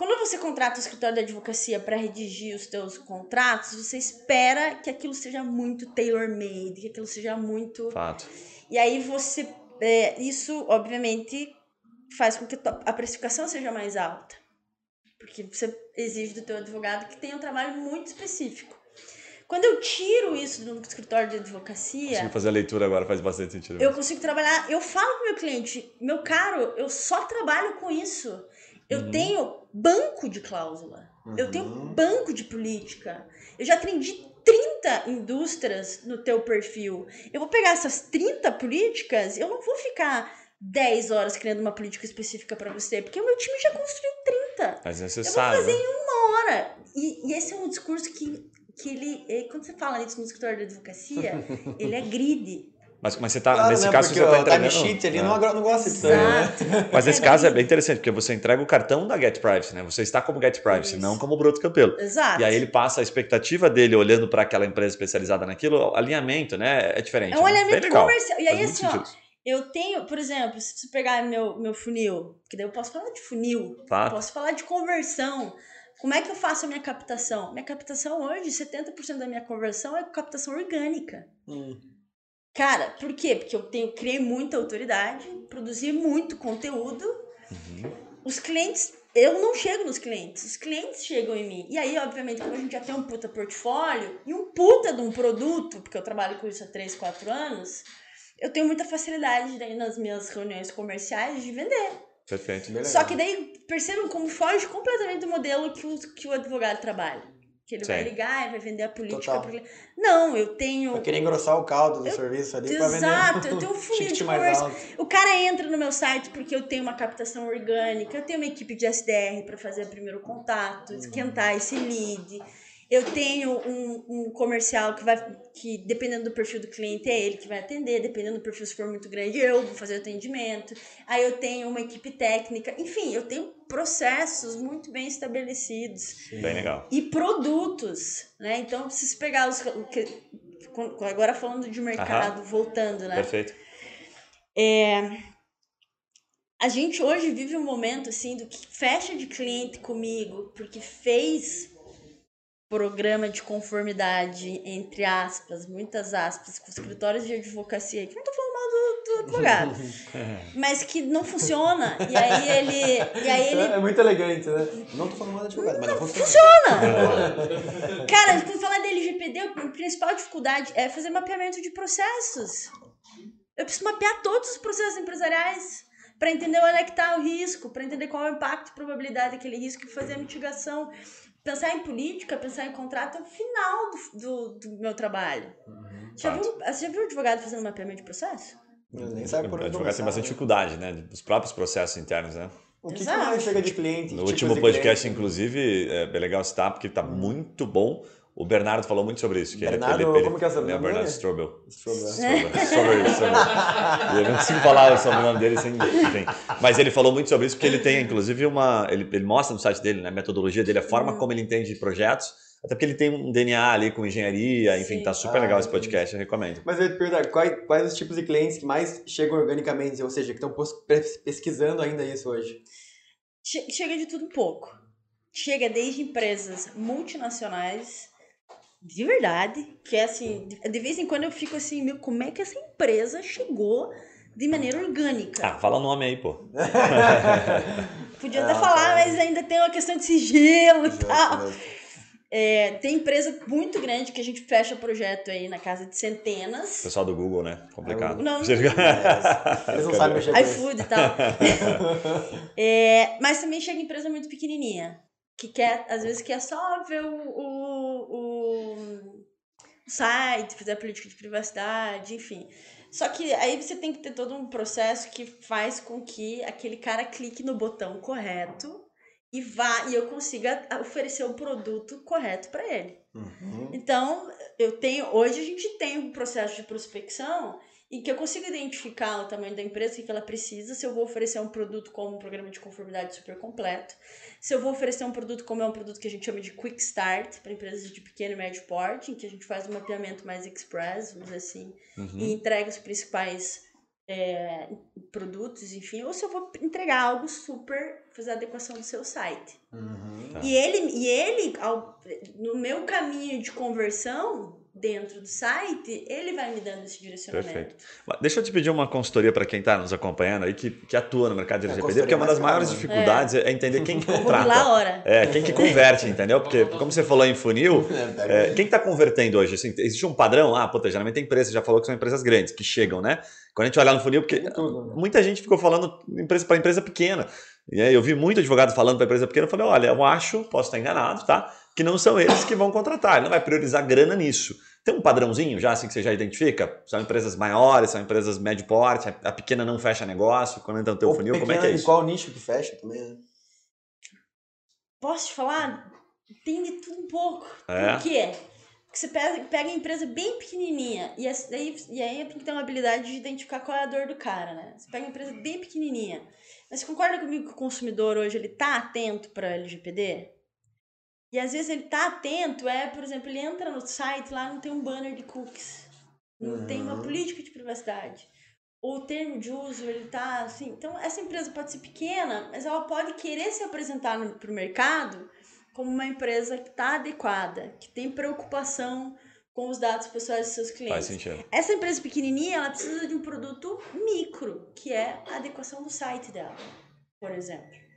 quando você contrata o escritório de advocacia para redigir os teus contratos, você espera que aquilo seja muito tailor-made, que aquilo seja muito Fato. E aí você. é, isso, obviamente, faz com que a precificação seja mais alta. Porque você exige do teu advogado que tenha um trabalho muito específico. Quando eu tiro isso do escritório de advocacia, Consegui fazer a leitura agora, faz bastante sentido. eu consigo trabalhar. Eu falo pro meu cliente, meu caro, eu só trabalho com isso. Eu Uhum. tenho banco de cláusula. Eu tenho Uhum. banco de política. Eu já atendi 30 indústrias no teu perfil. Eu vou pegar essas 30 políticas, eu não vou ficar 10 horas criando uma política específica para você, porque o meu time já construiu 30 Mas é necessário. fazer né? hora. E, e esse é um discurso que, que ele, eh, quando você fala isso no escritório de advocacia, (laughs) ele é grid. Mas, mas você tá, Claro, nesse né, caso, porque você tá o entregando... timesheet ali É. não, não gosta disso né? (laughs) Mas nesse caso é bem interessante, porque você entrega o cartão da Get Privacy, né? Você está como Get Privacy, Isso. não como Broto Campelo. Exato. E aí ele passa a expectativa dele olhando para aquela empresa especializada naquilo, alinhamento, né? É diferente. É um né? Alinhamento comercial. E Faz aí, muito assim, ó, sentido. eu tenho, por exemplo, se você pegar meu, meu funil, que daí eu posso falar de funil, Tá. posso falar de conversão. Como é que eu faço a minha captação? Minha captação hoje, 70% da minha conversão é captação orgânica. Hum. Cara, por quê? Porque eu tenho, criei muita autoridade, produzi muito conteúdo. Uhum. Os clientes, eu não chego nos clientes, os clientes chegam em mim. E aí, obviamente, como a gente já tem um puta portfólio e um puta de um produto, porque eu trabalho com isso há 3, 4 anos, eu tenho muita facilidade daí nas minhas reuniões comerciais de vender. Perfeito. Bem Só que daí percebam como foge completamente do modelo que o, que o advogado trabalha. Que ele vai Sim. ligar e vai vender a política. Total. pro. Não, eu tenho. Pra querer engrossar o caldo do Eu- serviço ali pra vender. Exato, eu (laughs) tenho um funil de alto. O cara entra no meu site porque eu tenho uma captação orgânica, eu tenho uma equipe de SDR para fazer o primeiro contato, esquentar esse lead. Eu tenho um, um comercial que vai, que dependendo do perfil do cliente é ele que vai atender, dependendo do perfil se for muito grande eu vou fazer o atendimento. Aí eu tenho uma equipe técnica, enfim, eu tenho processos muito bem estabelecidos Bem legal. e produtos, né? Então, se você pegar os agora falando de mercado, voltando, né? Perfeito. A gente hoje vive um momento assim do que fecha de cliente comigo porque fez programa de conformidade, entre aspas, muitas aspas, com escritórios de advocacia, que não tô falando mal do, do advogado, (laughs) mas que não funciona. E aí ele. E aí ele É, é muito elegante, né? Não tô falando nada de advogado, mas não funciona. funciona! Cara, quando falar da LGPD, a principal dificuldade é fazer mapeamento de processos. Eu preciso mapear todos os processos empresariais para entender onde é que está o risco, para entender qual é o impacto e probabilidade daquele risco e fazer a mitigação. Pensar em política, pensar em contrato é o final do, do, do meu trabalho. Já Fato. viu, você já viu um advogado fazendo mapeamento de processo? Eu nem sabe por O onde advogado tem bastante né? dificuldade, né? Os próprios processos internos, né? O que, que Exato. mais chega de cliente? No Que tipos último podcast, cliente? inclusive, é bem legal citar, porque tá muito bom. O Bernardo falou muito sobre isso. Que Bernardo, ele, ele, como que é o né, sobrenome Bernardo dele? Strobel. Strobel. Strobel. Strobel, Strobel. Eu não consigo falar o sobrenome dele sem. Enfim. Mas ele falou muito sobre isso, porque ele tem, inclusive, uma. Ele, ele mostra no site dele, né, a metodologia dele, a forma como ele entende projetos. Até porque ele tem um DNA ali com engenharia, enfim, Sim. tá super Ah, legal esse podcast, eu recomendo. Mas eu ia te perguntar, quais, quais os tipos de clientes que mais chegam organicamente, ou seja, que estão pesquisando ainda isso hoje? Che- Chega de tudo um pouco. Chega desde empresas multinacionais, de verdade, que é assim, de- vez em quando eu fico assim, meu, como é que essa empresa chegou de maneira orgânica? Ah, fala o nome aí, pô. (laughs) Podia ah, até falar, tá. mas ainda tem uma questão de sigilo e tal. É, tem empresa muito grande que a gente fecha projeto aí na casa de centenas. pessoal do Google, né? Complicado. Não, não- Você fica- É, Eles não sabem mexer com iFood e tal. (laughs) É, mas também chega empresa muito pequenininha, que quer, às vezes quer só ver o, o site, fazer a política de privacidade, enfim. Só que aí você tem que ter todo um processo que faz com que aquele cara clique no botão correto e vá e eu consiga oferecer o produto correto para ele. Uhum. Então, eu tenho. Hoje a gente tem um processo de prospecção em que eu consigo identificar o tamanho da empresa, o que que ela precisa, se eu vou oferecer um produto como um programa de conformidade super completo, se eu vou oferecer um produto como é um produto que a gente chama de Quick Start, para empresas de pequeno e médio porte, em que a gente faz um mapeamento mais express, vamos dizer assim, Uhum. e entrega os principais é, produtos, enfim, ou se eu vou entregar algo super, fazer a adequação do seu site. Uhum. Tá. E ele, e ele ao- no meu caminho de conversão dentro do site, ele vai me dando esse direcionamento. Perfeito. Deixa eu te pedir uma consultoria para quem está nos acompanhando aí, que, que atua no mercado de É, LGPD, porque uma das maiores dificuldades é entender quem (laughs) Vou lá a contrata. hora. É, quem que converte, entendeu? Porque, como você falou em funil, (laughs) é, quem está convertendo hoje? Assim, existe um padrão? Ah, puta, geralmente tem empresas, já falou que são empresas grandes, que chegam, né? Quando a gente olhar no funil, porque né? muita gente ficou falando empresa para empresa pequena. E aí eu vi muito advogado falando para empresa pequena, eu falei, olha, eu acho, posso estar enganado, tá? Que não são eles que vão contratar, ele não vai priorizar grana nisso. Tem um padrãozinho já assim que você já identifica? São empresas maiores, são empresas médio porte, a- pequena não fecha negócio, quando entra no teu Ou funil, como é que é E isso? qual nicho que fecha também, né? Posso te falar? Tem de tudo um pouco. É? Por quê? que você pega, pega a empresa bem pequenininha e, aí, e aí tem que ter uma habilidade de identificar qual é a dor do cara, né? Você pega uma empresa bem pequenininha. Mas você concorda comigo que o consumidor hoje ele tá atento para LGPD? E às vezes ele tá atento, é, por exemplo, ele entra no site, lá não tem um banner de cookies. Não uhum. tem uma uhum. política de privacidade. Ou o termo de uso, ele tá assim. Então, essa empresa pode ser pequena, mas ela pode querer se apresentar para o mercado como uma empresa que está adequada, que tem preocupação com os dados pessoais dos seus clientes. Faz sentido. Essa empresa pequenininha, ela precisa de um produto micro, que é a adequação do site dela, por exemplo.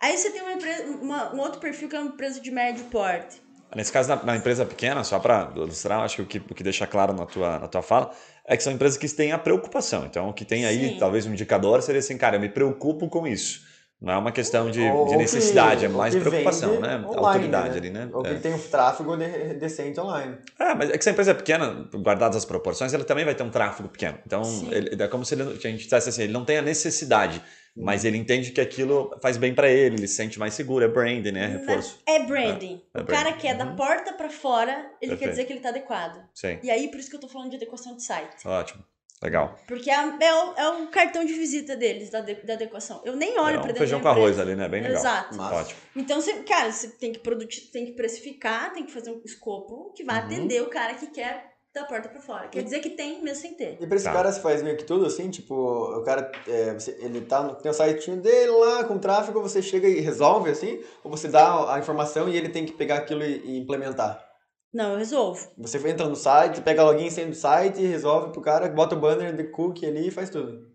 Aí você tem uma empresa, uma, um outro perfil que é uma empresa de médio porte. Nesse caso, na, na empresa pequena, só para ilustrar, acho que o, que o que deixa claro na tua, na tua fala é que são empresas que têm a preocupação. Então, o que tem aí, Sim. talvez um indicador seria assim, cara, eu me preocupo com isso. Não é uma questão de, ou, de necessidade, que, é mais preocupação, né? Online, Autoridade né? ali, né? Ou que é. tem um tráfego de, decente online. É, mas é que se a empresa é pequena, guardadas as proporções, ela também vai ter um tráfego pequeno. Então, ele, é como se ele, a gente dissesse assim, ele não tem a necessidade, mas ele entende que aquilo faz bem para ele, ele se sente mais seguro, é branding, né? Reforço. É branding. É, é o branding. cara que é da uhum. porta para fora, ele Perfeito. quer dizer que ele tá adequado. Sim. E aí, por isso que eu tô falando de adequação de site. Ótimo. Legal. Porque é, é, o, é o cartão de visita deles, da, de, da adequação. Eu nem olho é um para feijão com arroz ali, né? Bem legal. Exato. Massa. Ótimo. Então, você, cara, você tem que, produzir, tem que precificar, tem que fazer um escopo que vai uhum. atender o cara que quer da porta para fora. Quer dizer que tem mesmo sem ter. E pra esse tá. cara você faz meio que tudo assim, tipo, o cara, é, você, ele tá no, tem o site dele lá com tráfego, você chega e resolve assim? Ou você dá a informação e ele tem que pegar aquilo e, e implementar? Não, eu resolvo. Você entra no site, pega login sem do site, resolve pro cara, bota o banner de cookie ali e faz tudo.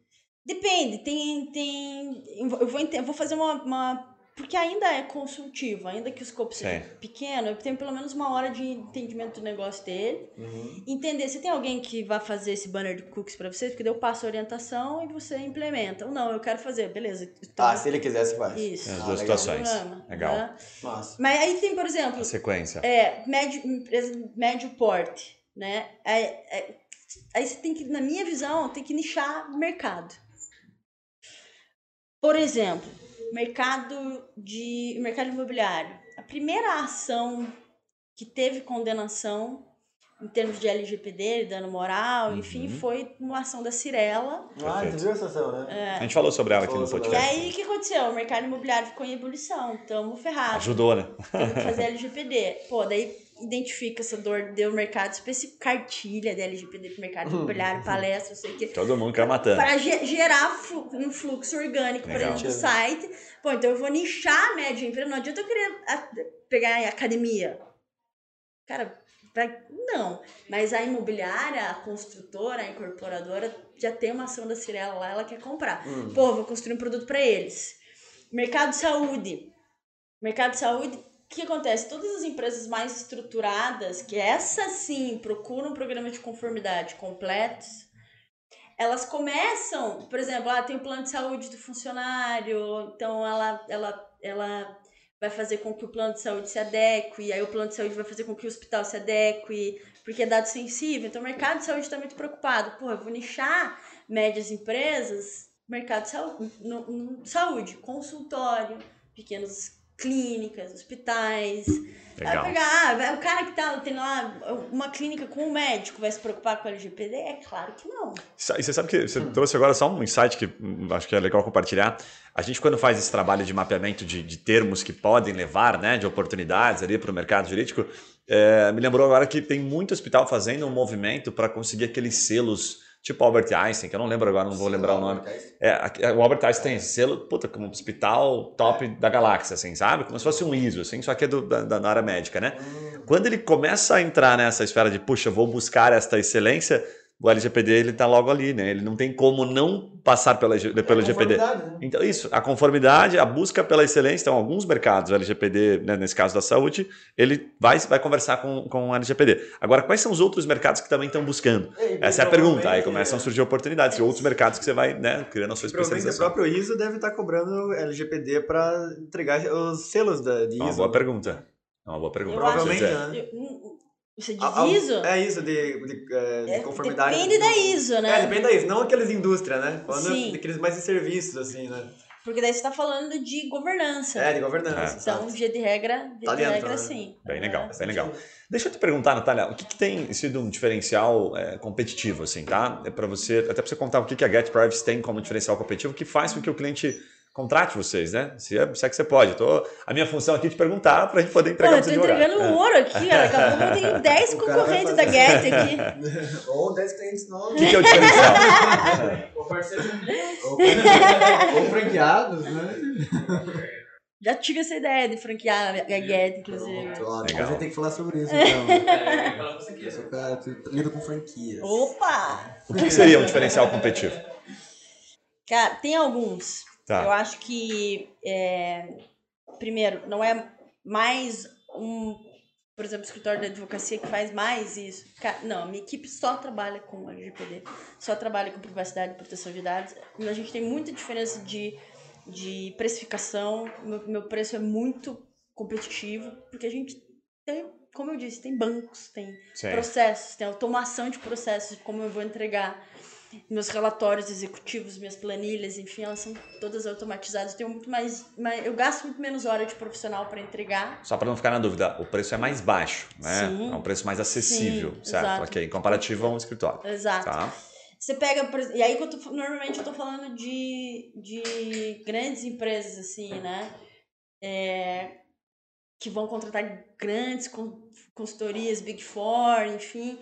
Depende, tem. tem eu, vou, eu vou fazer uma, uma porque ainda é consultivo, ainda que o escopo seja Sim. pequeno, eu tenho pelo menos uma hora de entendimento do negócio dele. Uhum. Entender se tem alguém que vai fazer esse banner de cookies para vocês, porque daí eu passo a orientação e você implementa. Ou não, eu quero fazer, beleza. Então, ah, se ele quiser, você faz. Isso. As duas ah, situações. legal. Né? Nossa. Mas aí tem, por exemplo. A sequência. É, médio, médio porte, né? É, é, aí você tem que, na minha visão, tem que nichar mercado. Por exemplo, mercado de mercado imobiliário. A primeira ação que teve condenação em termos de LGPD, dano moral, uhum. enfim, foi uma ação da Cirela. Ah, você viu essa ação, né? É. A gente falou sobre ela aqui no podcast. E aí, o que aconteceu? O mercado imobiliário ficou em ebulição, tamo ferrado. Ajudou, né? Tem que fazer (laughs) LGPD. Pô, daí identifica essa dor do mercado específico, cartilha de LGPD pro mercado uhum. imobiliário, palestra, não sei o que. Todo mundo quer matando. Para gerar um fluxo orgânico para dentro do site. Pô, então eu vou nichar a média empresa. Não adianta eu querer pegar a academia. Cara, pra, não. Mas a imobiliária, a construtora, a incorporadora já tem uma ação da Cirela lá, ela quer comprar. Hum. Pô, vou construir um produto para eles. Mercado de saúde. Mercado de saúde que acontece? Todas as empresas mais estruturadas, que essas sim procuram um programa de conformidade completos, elas começam, por exemplo, ah, tem o plano de saúde do funcionário, então ela, ela, ela vai fazer com que o plano de saúde se adeque, aí o plano de saúde vai fazer com que o hospital se adeque, porque é dado sensível. Então o mercado de saúde está muito preocupado. Porra, eu vou nichar médias empresas, mercado de saúde, no, no, saúde consultório, pequenos clínicas, hospitais. Legal. Vai pegar, ah, o cara que tá tendo lá uma clínica com um médico vai se preocupar com o LGPD? É claro que não. E você sabe que você hum. trouxe agora só um insight que hum, acho que é legal compartilhar. A gente, quando faz esse trabalho de mapeamento de, de termos que podem levar, né, de oportunidades ali para o mercado jurídico, é, me lembrou agora que tem muito hospital fazendo um movimento para conseguir aqueles selos tipo Albert Einstein, que eu não lembro agora, não vou lembrar o nome. É, o Albert Einstein tem selo, puta, como hospital top da galáxia, assim, sabe? Como se fosse um ISO, assim, só que é do, da, da área médica, né? Hum. Quando ele começa a entrar nessa esfera de, puxa, vou buscar esta excelência, o LGPD ele está logo ali, né? Ele não tem como não passar pela, pelo é LGPD. Né? Então, isso, a conformidade, a busca pela excelência, então, alguns mercados, o LGPD, né, nesse caso da saúde, ele vai, vai conversar com, com o LGPD. Agora, quais são os outros mercados que também estão buscando? É, Essa é a pergunta. Aí começam a surgir oportunidades de outros mercados que você vai né, criando a sua especialização. O próprio ISO deve estar cobrando LGPD para entregar os selos da, de ISO. É uma boa pergunta. É uma boa pergunta. Provavelmente, né? Você diz a, a, ISO? É ISO, de, de, é, de é, conformidade. Depende da ISO, né? É, depende da ISO, não aqueles indústria, né? Falando Sim. daqueles mais de serviços, assim, né? Porque daí você está falando de governança. É, de governança. Então, via de regra, via Tá de dentro, regra, né? sim. Bem É. legal, bem legal. Deixa eu te perguntar, Natália, o que, que tem sido um diferencial é, competitivo, assim, tá? É para você, até para você contar o que, que a Get Privacy tem como diferencial competitivo que faz com que o cliente contrate vocês, né? Se é, se é que você pode. Eu Tô, a minha função aqui é te perguntar para a gente poder Pô, entregar eu para tô entregando um ouro aqui, cara. Daqui a pouco eu tenho (laughs) 10 O cara vai concorrentes da Get aqui. (laughs) Ou 10 clientes O novos. que, que é o diferencial? (laughs) Ou parceiro ou, franqueados, né? Já tive essa ideia de franquear a Get, inclusive. Pronto, ó, Legal. a gente tem que falar sobre isso, então. É, eu ia falar pra você aqui. Eu sou cara que lida com franquias. Opa! o que seria um diferencial competitivo? Cara, tem alguns. Tá. Eu acho que, é, primeiro, não é mais um, por exemplo, escritório de advocacia que faz mais isso. Não, minha equipe só trabalha com LGPD, só trabalha com privacidade e proteção de dados. A gente tem muita diferença de, de precificação. Meu, meu preço é muito competitivo, porque a gente tem, como eu disse, tem bancos, tem Sim. processos, tem automação de processos, de como eu vou entregar meus relatórios executivos, minhas planilhas, enfim, elas são todas automatizadas. Eu tenho muito mais, mais eu gasto muito menos hora de profissional para entregar. Só para não ficar na dúvida, o preço é mais baixo, né? Sim. É um preço mais acessível, Sim, certo? exato. Ok, em comparativo a um escritório. Exato. Tá? Você pega, e aí eu tô, normalmente eu tô falando de, de grandes empresas assim, né? É, que vão contratar grandes con- consultorias, Big Four, enfim,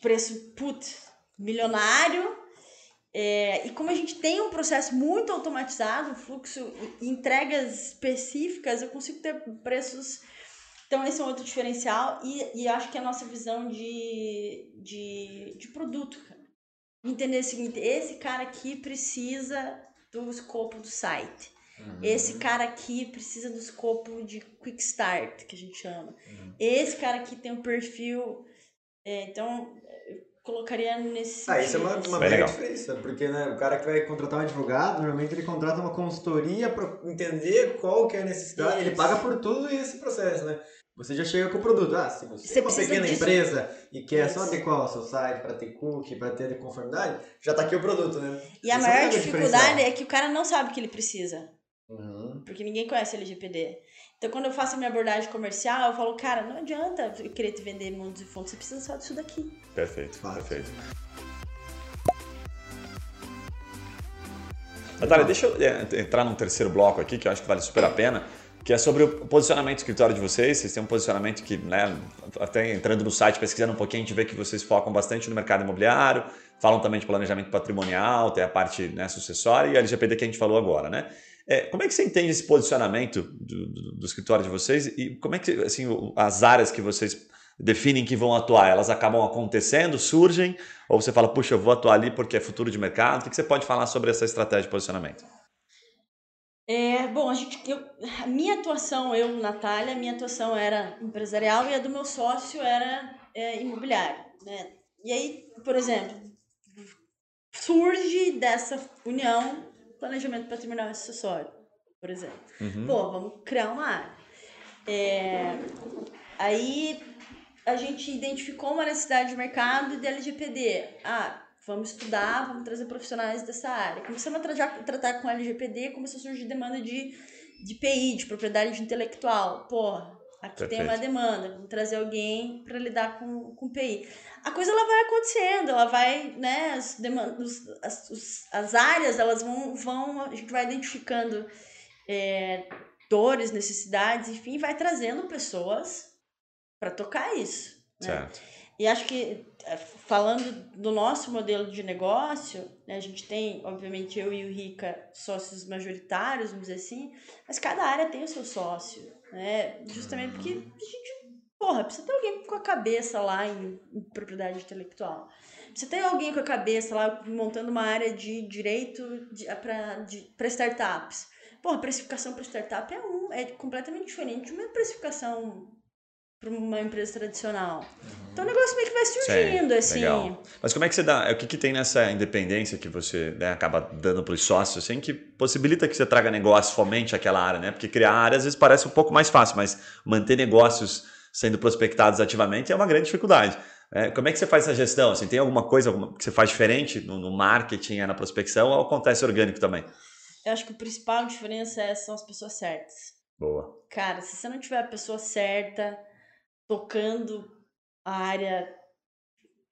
preço, putz, milionário. É, e como a gente tem um processo muito automatizado, fluxo e entregas específicas, eu consigo ter preços. Então, esse é um outro diferencial. E, e acho que a nossa visão de, de, de produto, cara. Entender o seguinte: esse cara aqui precisa do escopo do site. Esse cara aqui precisa do escopo de quick start, que a gente chama. Esse cara aqui tem um perfil. é, então, colocaria nesse. Ah, isso é uma, uma mega legal. diferença, porque né, o cara que vai contratar um advogado, normalmente ele contrata uma consultoria para entender qual que é a necessidade, ele Isso. paga por tudo esse processo, né? Você já chega com o produto. Ah, se você, Você é uma pequena disso. empresa e quer só Isso. adequar o seu site para ter cookie, para ter conformidade, já tá aqui o produto, né? E a é o maior dificuldade é que o cara não sabe o que ele precisa. Uhum. Porque ninguém conhece LGPD. Então, quando eu faço a minha abordagem comercial, eu falo, cara, não adianta eu querer te vender mundos e fontes, você precisa só disso daqui. Perfeito, Fato. perfeito. Natália, deixa eu é, entrar num terceiro bloco aqui, que eu acho que vale super a pena, que é sobre o posicionamento do escritório de vocês. Vocês têm um posicionamento que, né, até entrando no site, pesquisando um pouquinho, a gente vê que vocês focam bastante no mercado imobiliário, falam também de planejamento patrimonial, tem a parte né, sucessória e a LGPD que a gente falou agora, né? É, como é que você entende esse posicionamento do, do- do escritório de vocês e como é que, assim, as áreas que vocês definem que vão atuar, elas acabam acontecendo, surgem, ou você fala, puxa, eu vou atuar ali porque é futuro de mercado? O que você pode falar sobre essa estratégia de posicionamento? É, bom, a gente, eu, a minha atuação, eu, Natália, minha atuação era empresarial e a do meu sócio era é, né? E aí, por exemplo, surge dessa união planejamento patrimonial e sucessório, por exemplo. Uhum. Pô, vamos criar uma área. É, aí a gente identificou uma necessidade de mercado de LGPD. Ah, vamos estudar, vamos trazer profissionais dessa área. Começamos a tratar, tratar com LGPD, começou a surgir demanda de, de PI, de propriedade intelectual. Pô, aqui tem uma Perfeito. demanda, vamos trazer alguém para lidar com, com PI. A coisa ela vai acontecendo, ela vai, né, as, demandas, as, os- as áreas, elas vão, vão, a gente vai identificando é, dores, necessidades, enfim, vai trazendo pessoas para tocar isso. Né? Certo. E acho que, eh, falando do nosso modelo de negócio, né, a gente tem, obviamente, eu e o Rica, sócios majoritários, vamos dizer assim, mas cada área tem o seu sócio, né? Justamente porque a gente, porra, precisa ter alguém com a cabeça lá em, em propriedade intelectual. Precisa ter alguém com a cabeça lá montando uma área de direito para startups. Porra, precificação para startup é um, é completamente diferente de uma precificação para uma empresa tradicional. Então o negócio meio que vai surgindo, Sim, assim. legal. Mas como é que você dá? O que, que tem nessa independência que você né, acaba dando para os sócios, assim, que possibilita que você traga negócio, fomente aquela área, né? Porque criar área às vezes parece um pouco mais fácil, mas manter negócios sendo prospectados ativamente é uma grande dificuldade. É, como é que você faz essa gestão? Assim, tem alguma coisa alguma- que você faz diferente no, no marketing, é, na prospecção, ou acontece orgânico também? Eu acho que a principal diferença é, são as pessoas certas. Boa. Cara, se você não tiver a pessoa certa, tocando a área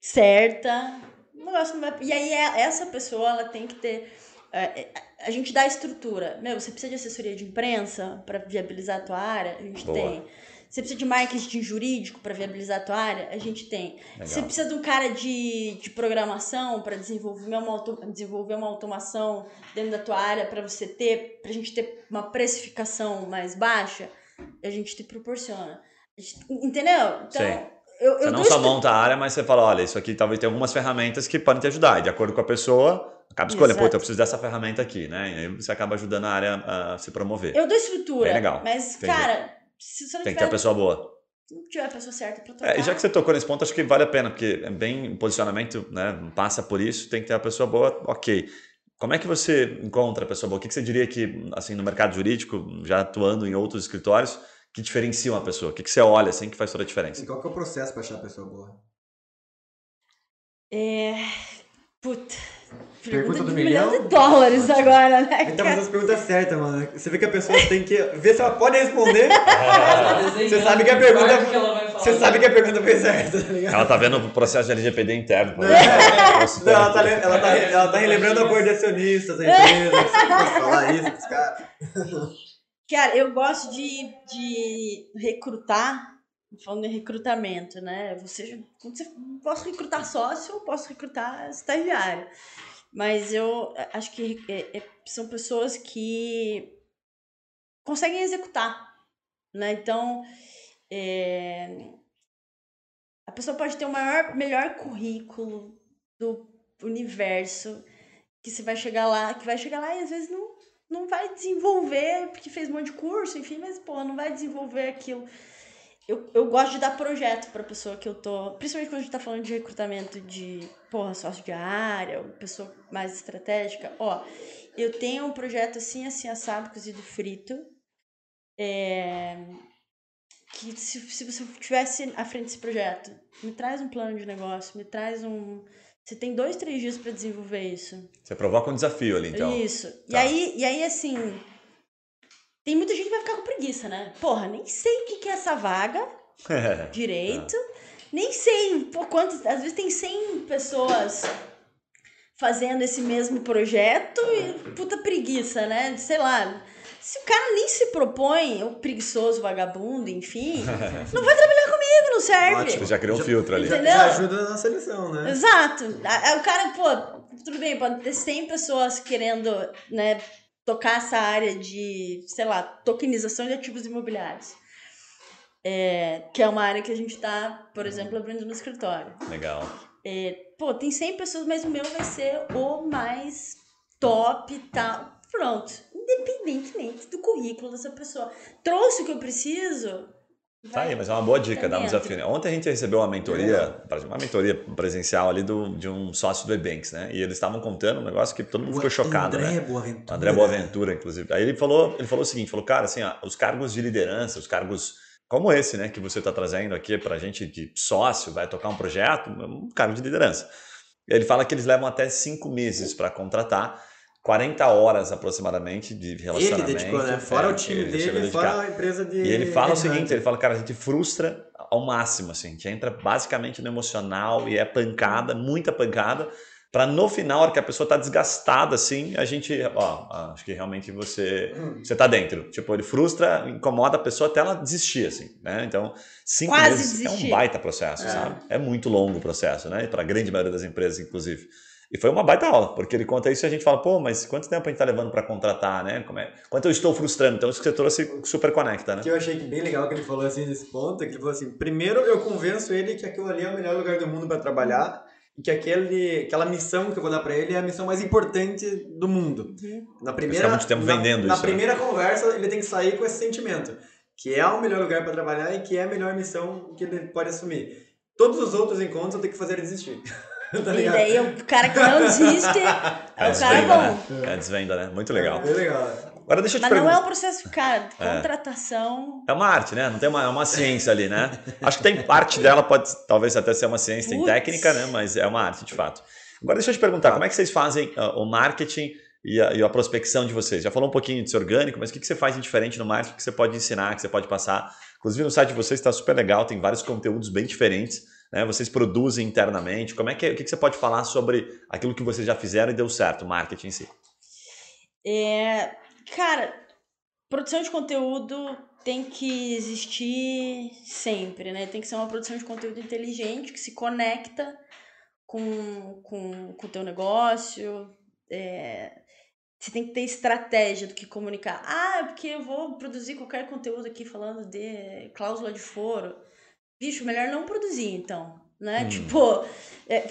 certa, o negócio não vai. E aí, é- essa pessoa, ela tem que ter. é, é, A gente dá estrutura. Meu, você precisa de assessoria de imprensa para viabilizar a tua área? A gente Boa. tem. Você precisa de marketing jurídico para viabilizar a tua área? A gente tem. Legal. Você precisa de um cara de, de programação para desenvolver uma, auto- desenvolver uma automação dentro da tua área para você ter, pra gente ter uma precificação mais baixa? A gente te proporciona. A gente- entendeu? Então, Sim. Eu, Você eu não só monta a área, mas você fala, olha, isso aqui talvez tenha algumas ferramentas que podem te ajudar. E de acordo com a pessoa, acaba escolhendo, pô, eu preciso dessa ferramenta aqui, né? E aí você acaba ajudando a área a se promover. Eu dou estrutura. Bem legal. Mas, Entendi. cara, se você não Tem que ter tiver, a pessoa boa. se não tiver a pessoa certa pra tocar. É, e já que você tocou nesse ponto, acho que vale a pena, porque é bem posicionamento, né? Passa por isso, tem que ter a pessoa boa, ok. Como é que você encontra a pessoa boa? O que você diria que, assim, no mercado jurídico, já atuando em outros escritórios, que diferencia uma pessoa? O que, que você olha, assim, que faz toda a diferença? E qual que é o processo pra achar a pessoa boa? É. Puta. Pergunta do de milhão? de dólares agora, né? A gente tá fazendo as perguntas certas, mano. Você vê que a pessoa tem que ver se ela pode responder. (laughs) Você sabe que a pergunta- Você sabe que a pergunta foi certa, tá ligado? Ela tá vendo o processo de LGPD interno. Não, ela, tá, ela, tá, ela tá relembrando a cor de acionistas da empresa. Você pode falar isso pros caras. Cara, eu gosto de, de recrutar, falando em recrutamento, né? Você, você posso recrutar sócio, eu posso recrutar estagiário. Mas eu acho que é- é- são pessoas que conseguem executar, né? Então, é, a pessoa pode ter o maior, melhor currículo do universo, que você vai chegar lá, que vai chegar lá e às vezes não não vai desenvolver, porque fez um monte de curso, enfim, mas, pô, não vai desenvolver aquilo. Eu, eu gosto de dar projeto pra pessoa que eu tô. Principalmente quando a gente tá falando de recrutamento de, porra, sócio de área, pessoa mais estratégica. Ó, eu tenho um projeto assim, assim, assado, cozido frito. É, que se, se você tivesse à frente desse projeto, me traz um plano de negócio, me traz um. Você tem dois, três dias pra desenvolver isso. Você provoca um desafio ali, então. Isso. E, Tá. aí, e aí, assim. Tem muita gente que vai ficar com preguiça, né? Porra, nem sei o que que é essa vaga (laughs) direito. Nem sei por quantos. Às vezes tem 100 pessoas fazendo esse mesmo projeto e puta preguiça, né? Sei lá. Se o cara nem se propõe, o preguiçoso, vagabundo, enfim, (laughs) não vai trabalhar comigo, não serve. Você já criou um filtro ali. Já, Entendeu? já ajuda na seleção, né? Exato. O cara, pô, tudo bem, pode ter 100 pessoas querendo, né, tocar essa área de, sei lá, tokenização de ativos imobiliários. É, que é uma área que a gente tá, por exemplo, abrindo no escritório. Legal. Pô, tem 100 pessoas, mas o meu vai ser o mais top e tal. Pronto. Independentemente do currículo dessa pessoa. Trouxe o que eu preciso. Tá aí, mas é uma boa dica, dá um desafio. né? Ontem a gente recebeu uma mentoria, uma mentoria presencial ali do, de um sócio do Ebanks, né? E eles estavam contando um negócio que todo mundo ficou chocado, André né? Boaventura. André Boaventura, inclusive. Aí ele falou, ele falou o seguinte, falou, cara, assim, ó, os cargos de liderança, os cargos como esse, né, que você está trazendo aqui para gente de sócio, vai tocar um projeto, é um cargo de liderança. Ele fala que eles levam até cinco meses para contratar, 40 horas aproximadamente de Ele relacionamento. dedicou, né? Fora É, o time ele dele, fora a empresa de. E ele fala o seguinte, ele fala, cara, a gente frustra ao máximo, assim, a gente entra basicamente no emocional e é pancada, muita pancada, para no final, a hora que a pessoa tá desgastada, assim, a gente, ó, acho que realmente você, você tá dentro. Tipo, ele frustra, incomoda a pessoa até ela desistir, assim, né? Então, cinco Quase meses é um desistir. baita processo, É. sabe? É muito longo o processo, né? Para a grande maioria das empresas, inclusive. E foi uma baita aula, porque ele conta isso e a gente fala, pô, mas quanto tempo a gente tá levando para contratar, né? Como é? Quanto eu estou frustrando? Então, isso que você trouxe super conecta, né? que eu achei bem legal que ele falou assim nesse ponto, é que ele falou assim, primeiro eu convenço ele que aquilo ali é o melhor lugar do mundo para trabalhar e que aquele, aquela missão que eu vou dar para ele é a missão mais importante do mundo. Uhum. Na primeira, muito tempo na, vendendo na isso, né? primeira conversa ele tem que sair com esse sentimento, que é o melhor lugar para trabalhar e que é a melhor missão que ele pode assumir. Todos os outros encontros eu tenho que fazer ele desistir. (laughs) (laughs) tá E daí o cara que não desiste (laughs) é o cara desvenda, bom. né? É a desvenda, né? Muito legal. Bem legal. Agora deixa eu te Mas não é perguntar. um processo, cara, contratação. É uma arte, né? Não tem uma, é uma ciência ali, né? Acho que tem parte dela, pode talvez até ser uma ciência, tem técnica, né? Mas é uma arte, de fato. Agora deixa eu te perguntar, como é que vocês fazem ah, o marketing e a, e a prospecção de vocês? Já falou um pouquinho de orgânico, mas o que, que você faz de diferente no marketing que você pode ensinar, que você pode passar? Inclusive no site de vocês está super legal, tem vários conteúdos bem diferentes. Né? Vocês produzem internamente. Como é que, o que, você pode falar sobre aquilo que vocês já fizeram e deu certo, marketing em si? É, cara, produção de conteúdo tem que existir sempre, né? Tem que ser uma produção de conteúdo inteligente que se conecta com, com, com o teu negócio. É, você tem que ter estratégia do que comunicar. Ah, é porque eu vou produzir qualquer conteúdo aqui falando de cláusula de foro. Bicho, melhor não produzir, então. Né? Hum. Tipo, é,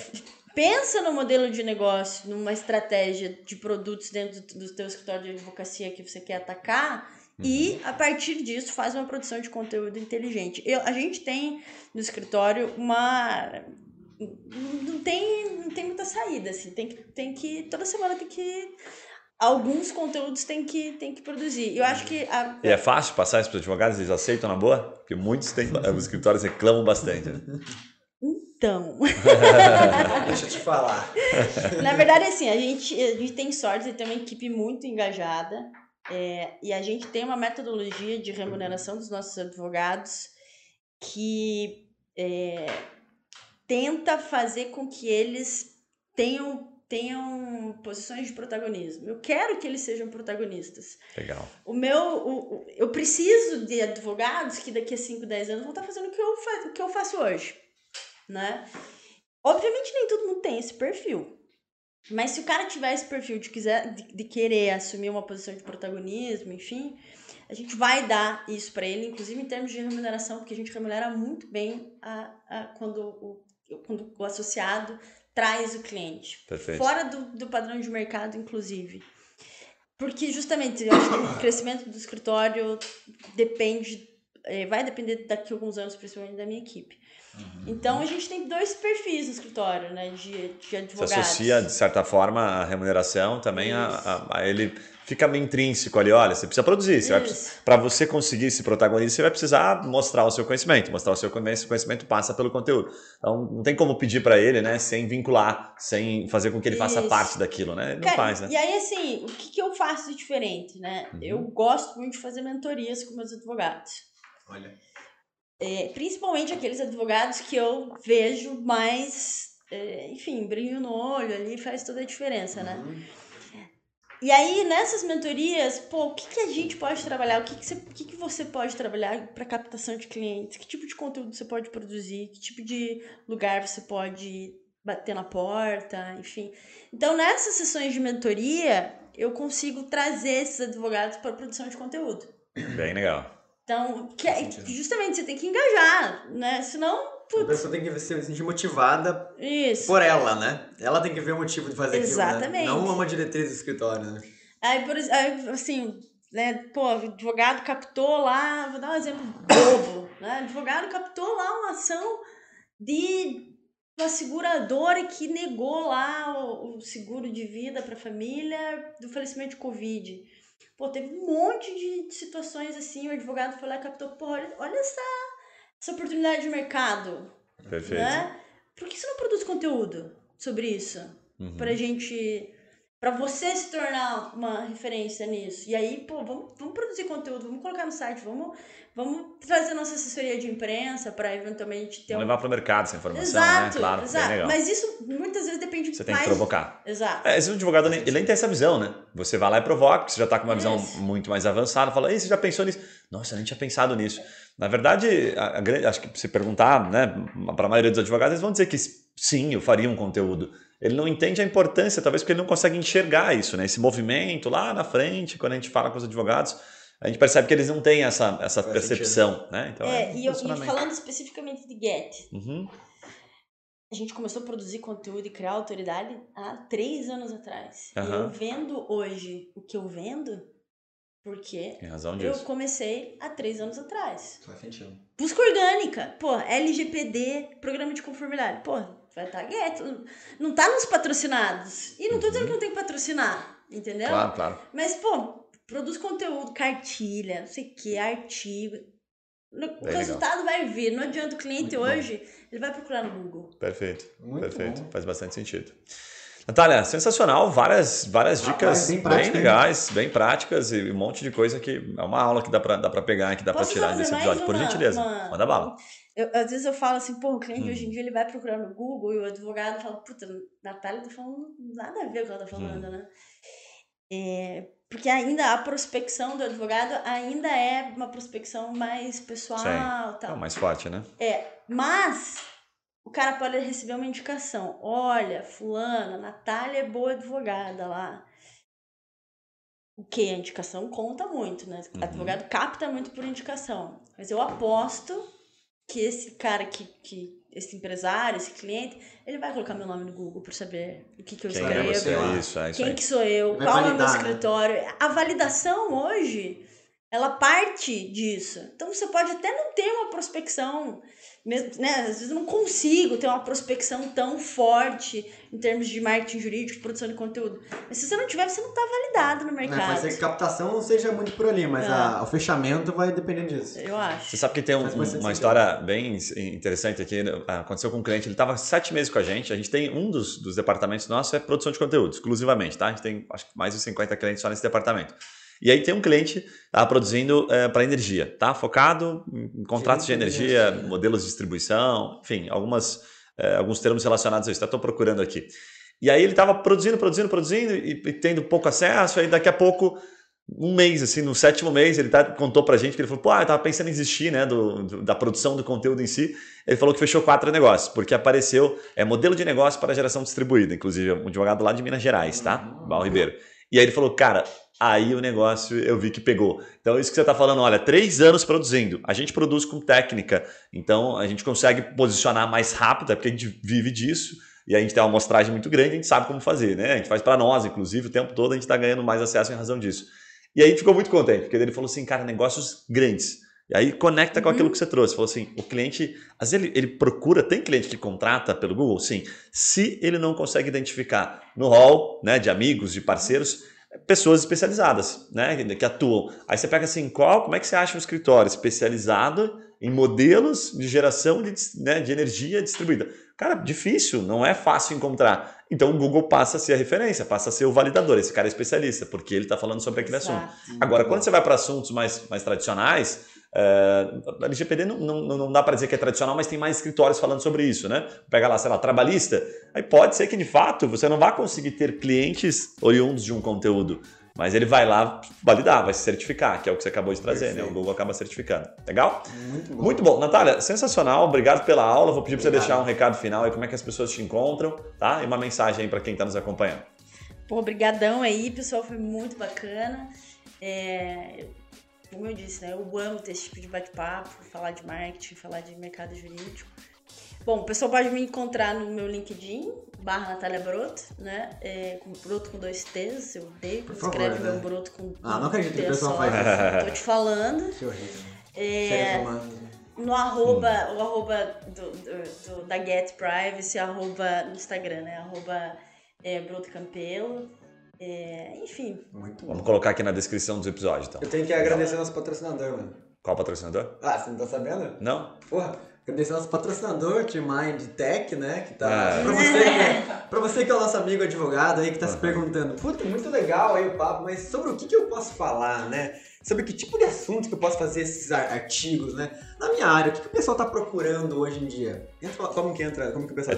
pensa no modelo de negócio, numa estratégia de produtos dentro do, do teu escritório de advocacia que você quer atacar e a partir disso faz uma produção de conteúdo inteligente. Eu, a gente tem no escritório uma não tem não tem muita saída assim, tem que tem que toda semana tem que alguns conteúdos tem que tem que produzir. Eu acho que a, E é fácil passar isso para os advogados? Eles aceitam na boa? Porque muitos têm, (laughs) os escritórios reclamam bastante. Né? então, (laughs) Deixa eu te falar. (laughs) Na verdade, assim, a gente, a gente tem sorte de ter uma equipe muito engajada é, e a gente tem uma metodologia de remuneração dos nossos advogados que é, tenta fazer com que eles tenham, tenham posições de protagonismo. Eu quero que eles sejam protagonistas. Legal. O meu, o, o- eu preciso de advogados que daqui a 5, 10 anos vão estar fazendo o que eu, fa o que eu faço hoje, né? Obviamente nem todo mundo tem esse perfil. Mas se o cara tiver esse perfil de, quiser, de, de querer assumir uma posição de protagonismo, enfim, a gente vai dar isso para ele, inclusive em termos de remuneração, porque a gente remunera muito bem a, a, quando, o, quando o associado traz o cliente. Perfeito. Fora do, do padrão de mercado, inclusive. Porque justamente eu acho que o crescimento do escritório depende, vai depender daqui a alguns anos, principalmente da minha equipe. Então a gente tem dois perfis no escritório, né? De, de Se advogados. associa, de certa forma, a remuneração também a, a- a ele fica meio intrínseco ali. Olha, você precisa produzir. Você. Para você conseguir esse protagonismo, você vai precisar mostrar o seu conhecimento. Mostrar o seu conhecimento, conhecimento passa pelo conteúdo. Então, não tem como pedir para ele, né? Sem vincular, sem fazer com que ele faça Isso. parte daquilo, né? Ele não Cara, faz, né? E aí, assim, o que, que eu faço de diferente, né? Uhum. Eu gosto muito de fazer mentorias com meus advogados. Olha. É, principalmente aqueles advogados que eu vejo mais, é, enfim, brilho no olho ali faz toda a diferença, né? Uhum. E aí, nessas mentorias, pô, o que, que a gente pode trabalhar? O que, que, você, o que, que você pode trabalhar para captação de clientes? Que tipo de conteúdo você pode produzir? Que tipo de lugar você pode bater na porta? Enfim. Então, nessas sessões de mentoria, eu consigo trazer esses advogados para produção de conteúdo. Bem legal. Então, que é- justamente, você tem que engajar, né? Senão, A putz, pessoa tem que se sentir motivada isso. por ela, né? Ela tem que ver o motivo de fazer Exatamente. aquilo, né? Não uma diretriz do escritório, né? Aí, por aí, assim, né, pô, o advogado captou lá, vou dar um exemplo bobo, né? Advogado captou lá uma ação de uma seguradora que negou lá o, o seguro de vida para a família do falecimento de Covid. Pô, teve um monte de situações assim, o advogado foi lá e captou, pô, olha, essa, essa oportunidade de mercado, Perfeito. né? Por que você não produz conteúdo sobre isso? Uhum. pra gente. Pra você se tornar uma referência nisso. E aí, pô, vamos, vamos produzir conteúdo, vamos colocar no site, vamos, vamos trazer nossa assessoria de imprensa para eventualmente ter Vamos um. levar para o mercado essa informação, Exato, né? Claro, exato. legal. Mas isso muitas vezes depende Você tem mais. que provocar. Exato. É, esse advogado nem, ele nem tem essa visão, né? Você vai lá e provoca, você já está com uma visão Isso. muito mais avançada, fala, Ei, você já pensou nisso? Nossa, eu nem tinha pensado nisso. Na verdade, a, a acho que se perguntar, né, para a maioria dos advogados, eles vão dizer que sim, eu faria um conteúdo. Ele não entende a importância, talvez porque ele não consegue enxergar isso, né? Esse movimento lá na frente, quando a gente fala com os advogados, a gente percebe que eles não têm essa, essa Faz percepção, né? Então, É, um e, eu, e falando especificamente de Get, Uhum, a gente começou a produzir conteúdo e criar autoridade há três anos atrás. E Aham. eu vendo hoje o que eu vendo, porque eu comecei há três anos atrás. Faz sentido. Busca orgânica. Pô, LGPD, programa de conformidade. Pô, vai estar gueto. Não tá nos patrocinados. E não tô dizendo que não tem que patrocinar, entendeu? Uhum. Claro, claro. Mas, pô, produz conteúdo, cartilha, não sei o que, artigo. No- o resultado vai vir. Não adianta o cliente Muito bom. hoje, ele vai procurar no Google. Perfeito. Muito Perfeito. bom. Faz bastante sentido. Natália, sensacional, várias, várias Rapaz, dicas bem bem, legais, bem práticas e um monte de coisa que é uma aula que dá pra, dá pra pegar, que dá pra Posso tirar desse episódio. Por uma- gentileza, uma- manda bala. Eu, às vezes eu falo assim, pô, o cliente Hum. hoje em dia ele vai procurar no Google e o advogado fala, puta, Natália tá falando nada a ver com o que ela tá falando, Hum. né? É, porque ainda a prospecção do advogado ainda é uma prospecção mais pessoal É tal. o mais forte, né? É, mas o cara pode receber uma indicação. Olha, fulana, Natália é boa advogada lá. O que? A indicação conta muito, né? Uhum. Advogado capta muito por indicação. Mas eu aposto que esse cara que, que esse empresário, esse cliente, ele vai colocar meu nome no Google para saber o que, que eu Quem escrevo. é você? lá. Isso, é isso Quem aí. que sou eu? Vai Qual é o meu né? escritório? A validação hoje, ela parte disso. Então você pode até não ter uma prospecção, mesmo, né? Às vezes eu não consigo ter uma prospecção tão forte em termos de marketing jurídico, produção de conteúdo. Mas se você não tiver, você não está validado no Né, mercado. pode ser que a captação não seja muito por ali, mas É. a- o fechamento vai depender disso. Eu acho. Você sabe que tem um- bastante uma história bem interessante aqui. né? Aconteceu com um cliente, ele estava sete meses com a gente. A gente tem um dos, dos departamentos nossos é produção de conteúdo, exclusivamente, tá? A gente tem acho que mais de 50 clientes só nesse departamento. E aí tem um cliente estava produzindo para energia, tá? Focado em contratos de energia, energia. modelos de distribuição, enfim, algumas, eh, alguns termos relacionados a isso. Estou procurando aqui. E aí ele estava produzindo, produzindo, produzindo e, e tendo pouco acesso. Aí daqui a pouco um mês, assim, no sétimo mês, ele tá, contou pra gente que ele falou, pô, eu tava pensando em desistir, né, do, do- da produção do conteúdo em si. Ele falou que fechou quatro negócios, porque apareceu, é modelo de negócio para geração distribuída, inclusive, um advogado lá de Minas Gerais, tá? Val Ribeiro. E aí ele falou, cara, aí o negócio eu vi que pegou. Então, isso que você tá falando, olha, três anos produzindo. A gente produz com técnica, então a gente consegue posicionar mais rápido, é porque a gente vive disso. E a gente tem uma amostragem muito grande, a gente sabe como fazer, né? A gente faz para nós, inclusive, o tempo todo a gente está ganhando mais acesso em razão disso. E aí ficou muito contente, porque ele falou assim, cara, negócios grandes. E aí conecta com Uhum. aquilo que você trouxe. Falou assim, o cliente, às vezes ele, ele procura, tem cliente que contrata pelo Google? Sim. Se ele não consegue identificar no hall, né, de amigos, de parceiros, pessoas especializadas, né, que- atuam. Aí você pega assim, qual, como é que você acha um escritório especializado em modelos de geração de, né, de energia distribuída? Cara, difícil, não é fácil encontrar. Então o Google passa a ser a referência, passa a ser o validador. Esse cara é especialista, porque ele está falando sobre aquele assunto. Exato. Agora, quando você vai para assuntos mais, mais tradicionais, é, a LGPD não, não, não dá para dizer que é tradicional, mas tem mais escritórios falando sobre isso, né? Pega lá, sei lá, trabalhista, aí pode ser que de fato você não vá conseguir ter clientes oriundos de um conteúdo, mas ele vai lá validar, vai se certificar, que é o que você acabou de trazer, né? O Perfeito. Google acaba certificando. Legal? Muito bom. Muito bom. Natália, sensacional. Obrigado pela aula. Vou pedir para você deixar um recado final aí, como é que as pessoas te encontram, tá? E uma mensagem aí para quem está nos acompanhando. Pô, obrigadão aí, pessoal, foi muito bacana. É, como eu disse, né, eu amo ter esse tipo de bate-papo, falar de marketing, falar de mercado jurídico. Bom, o pessoal pode me encontrar no meu LinkedIn, barra Natália Broto, né, é, com Broto com dois T's, quando Por favor, escreve né? meu Broto com Ah, não acredito que o pessoal faz isso. (laughs) Tô te falando. Que horrível. É, humanos. no arroba, o arroba do, do- do- da Get Privacy, arroba no Instagram, né? Arroba é, Broto Campelo. É, enfim, Muito Vamos bom. colocar aqui na descrição dos episódios, então. Eu tenho que agradecer nosso patrocinador, mano. Qual patrocinador? Ah, você não tá sabendo? Não? Porra, agradecer nosso patrocinador, T-Mind Tech, né? Que tá. Ah. Pra, você que é, pra você que é o nosso amigo advogado aí, que tá se Uhum. perguntando, puta, muito legal aí o papo, mas sobre o que, que eu posso falar, né? Sobre que tipo de assunto que eu posso fazer esses ar- artigos, né? Na minha área, o que, que o pessoal tá procurando hoje em dia? Entra, como que entra? Como que o pessoal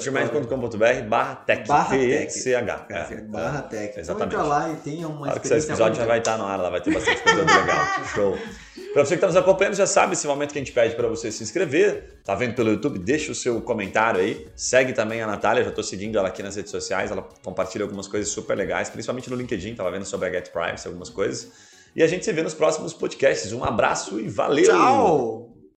É barra tech. Barra T-E-C-H. É, Barra Tech. Então Exatamente. entra lá e tenha uma Na hora que esse experiência episódio já vai estar no ar, lá vai ter bastante conteúdo legal. (laughs) Show. Pra você que está nos acompanhando, já sabe esse momento que a gente pede para você se inscrever. Tá vendo pelo YouTube? Deixa o seu comentário aí. Segue também a Natália, já estou seguindo ela aqui nas redes sociais. Ela compartilha algumas coisas super legais, principalmente no LinkedIn. Tava vendo sobre a Get Privacy, algumas coisas. E a gente se vê nos próximos podcasts. Um abraço e valeu! Tchau!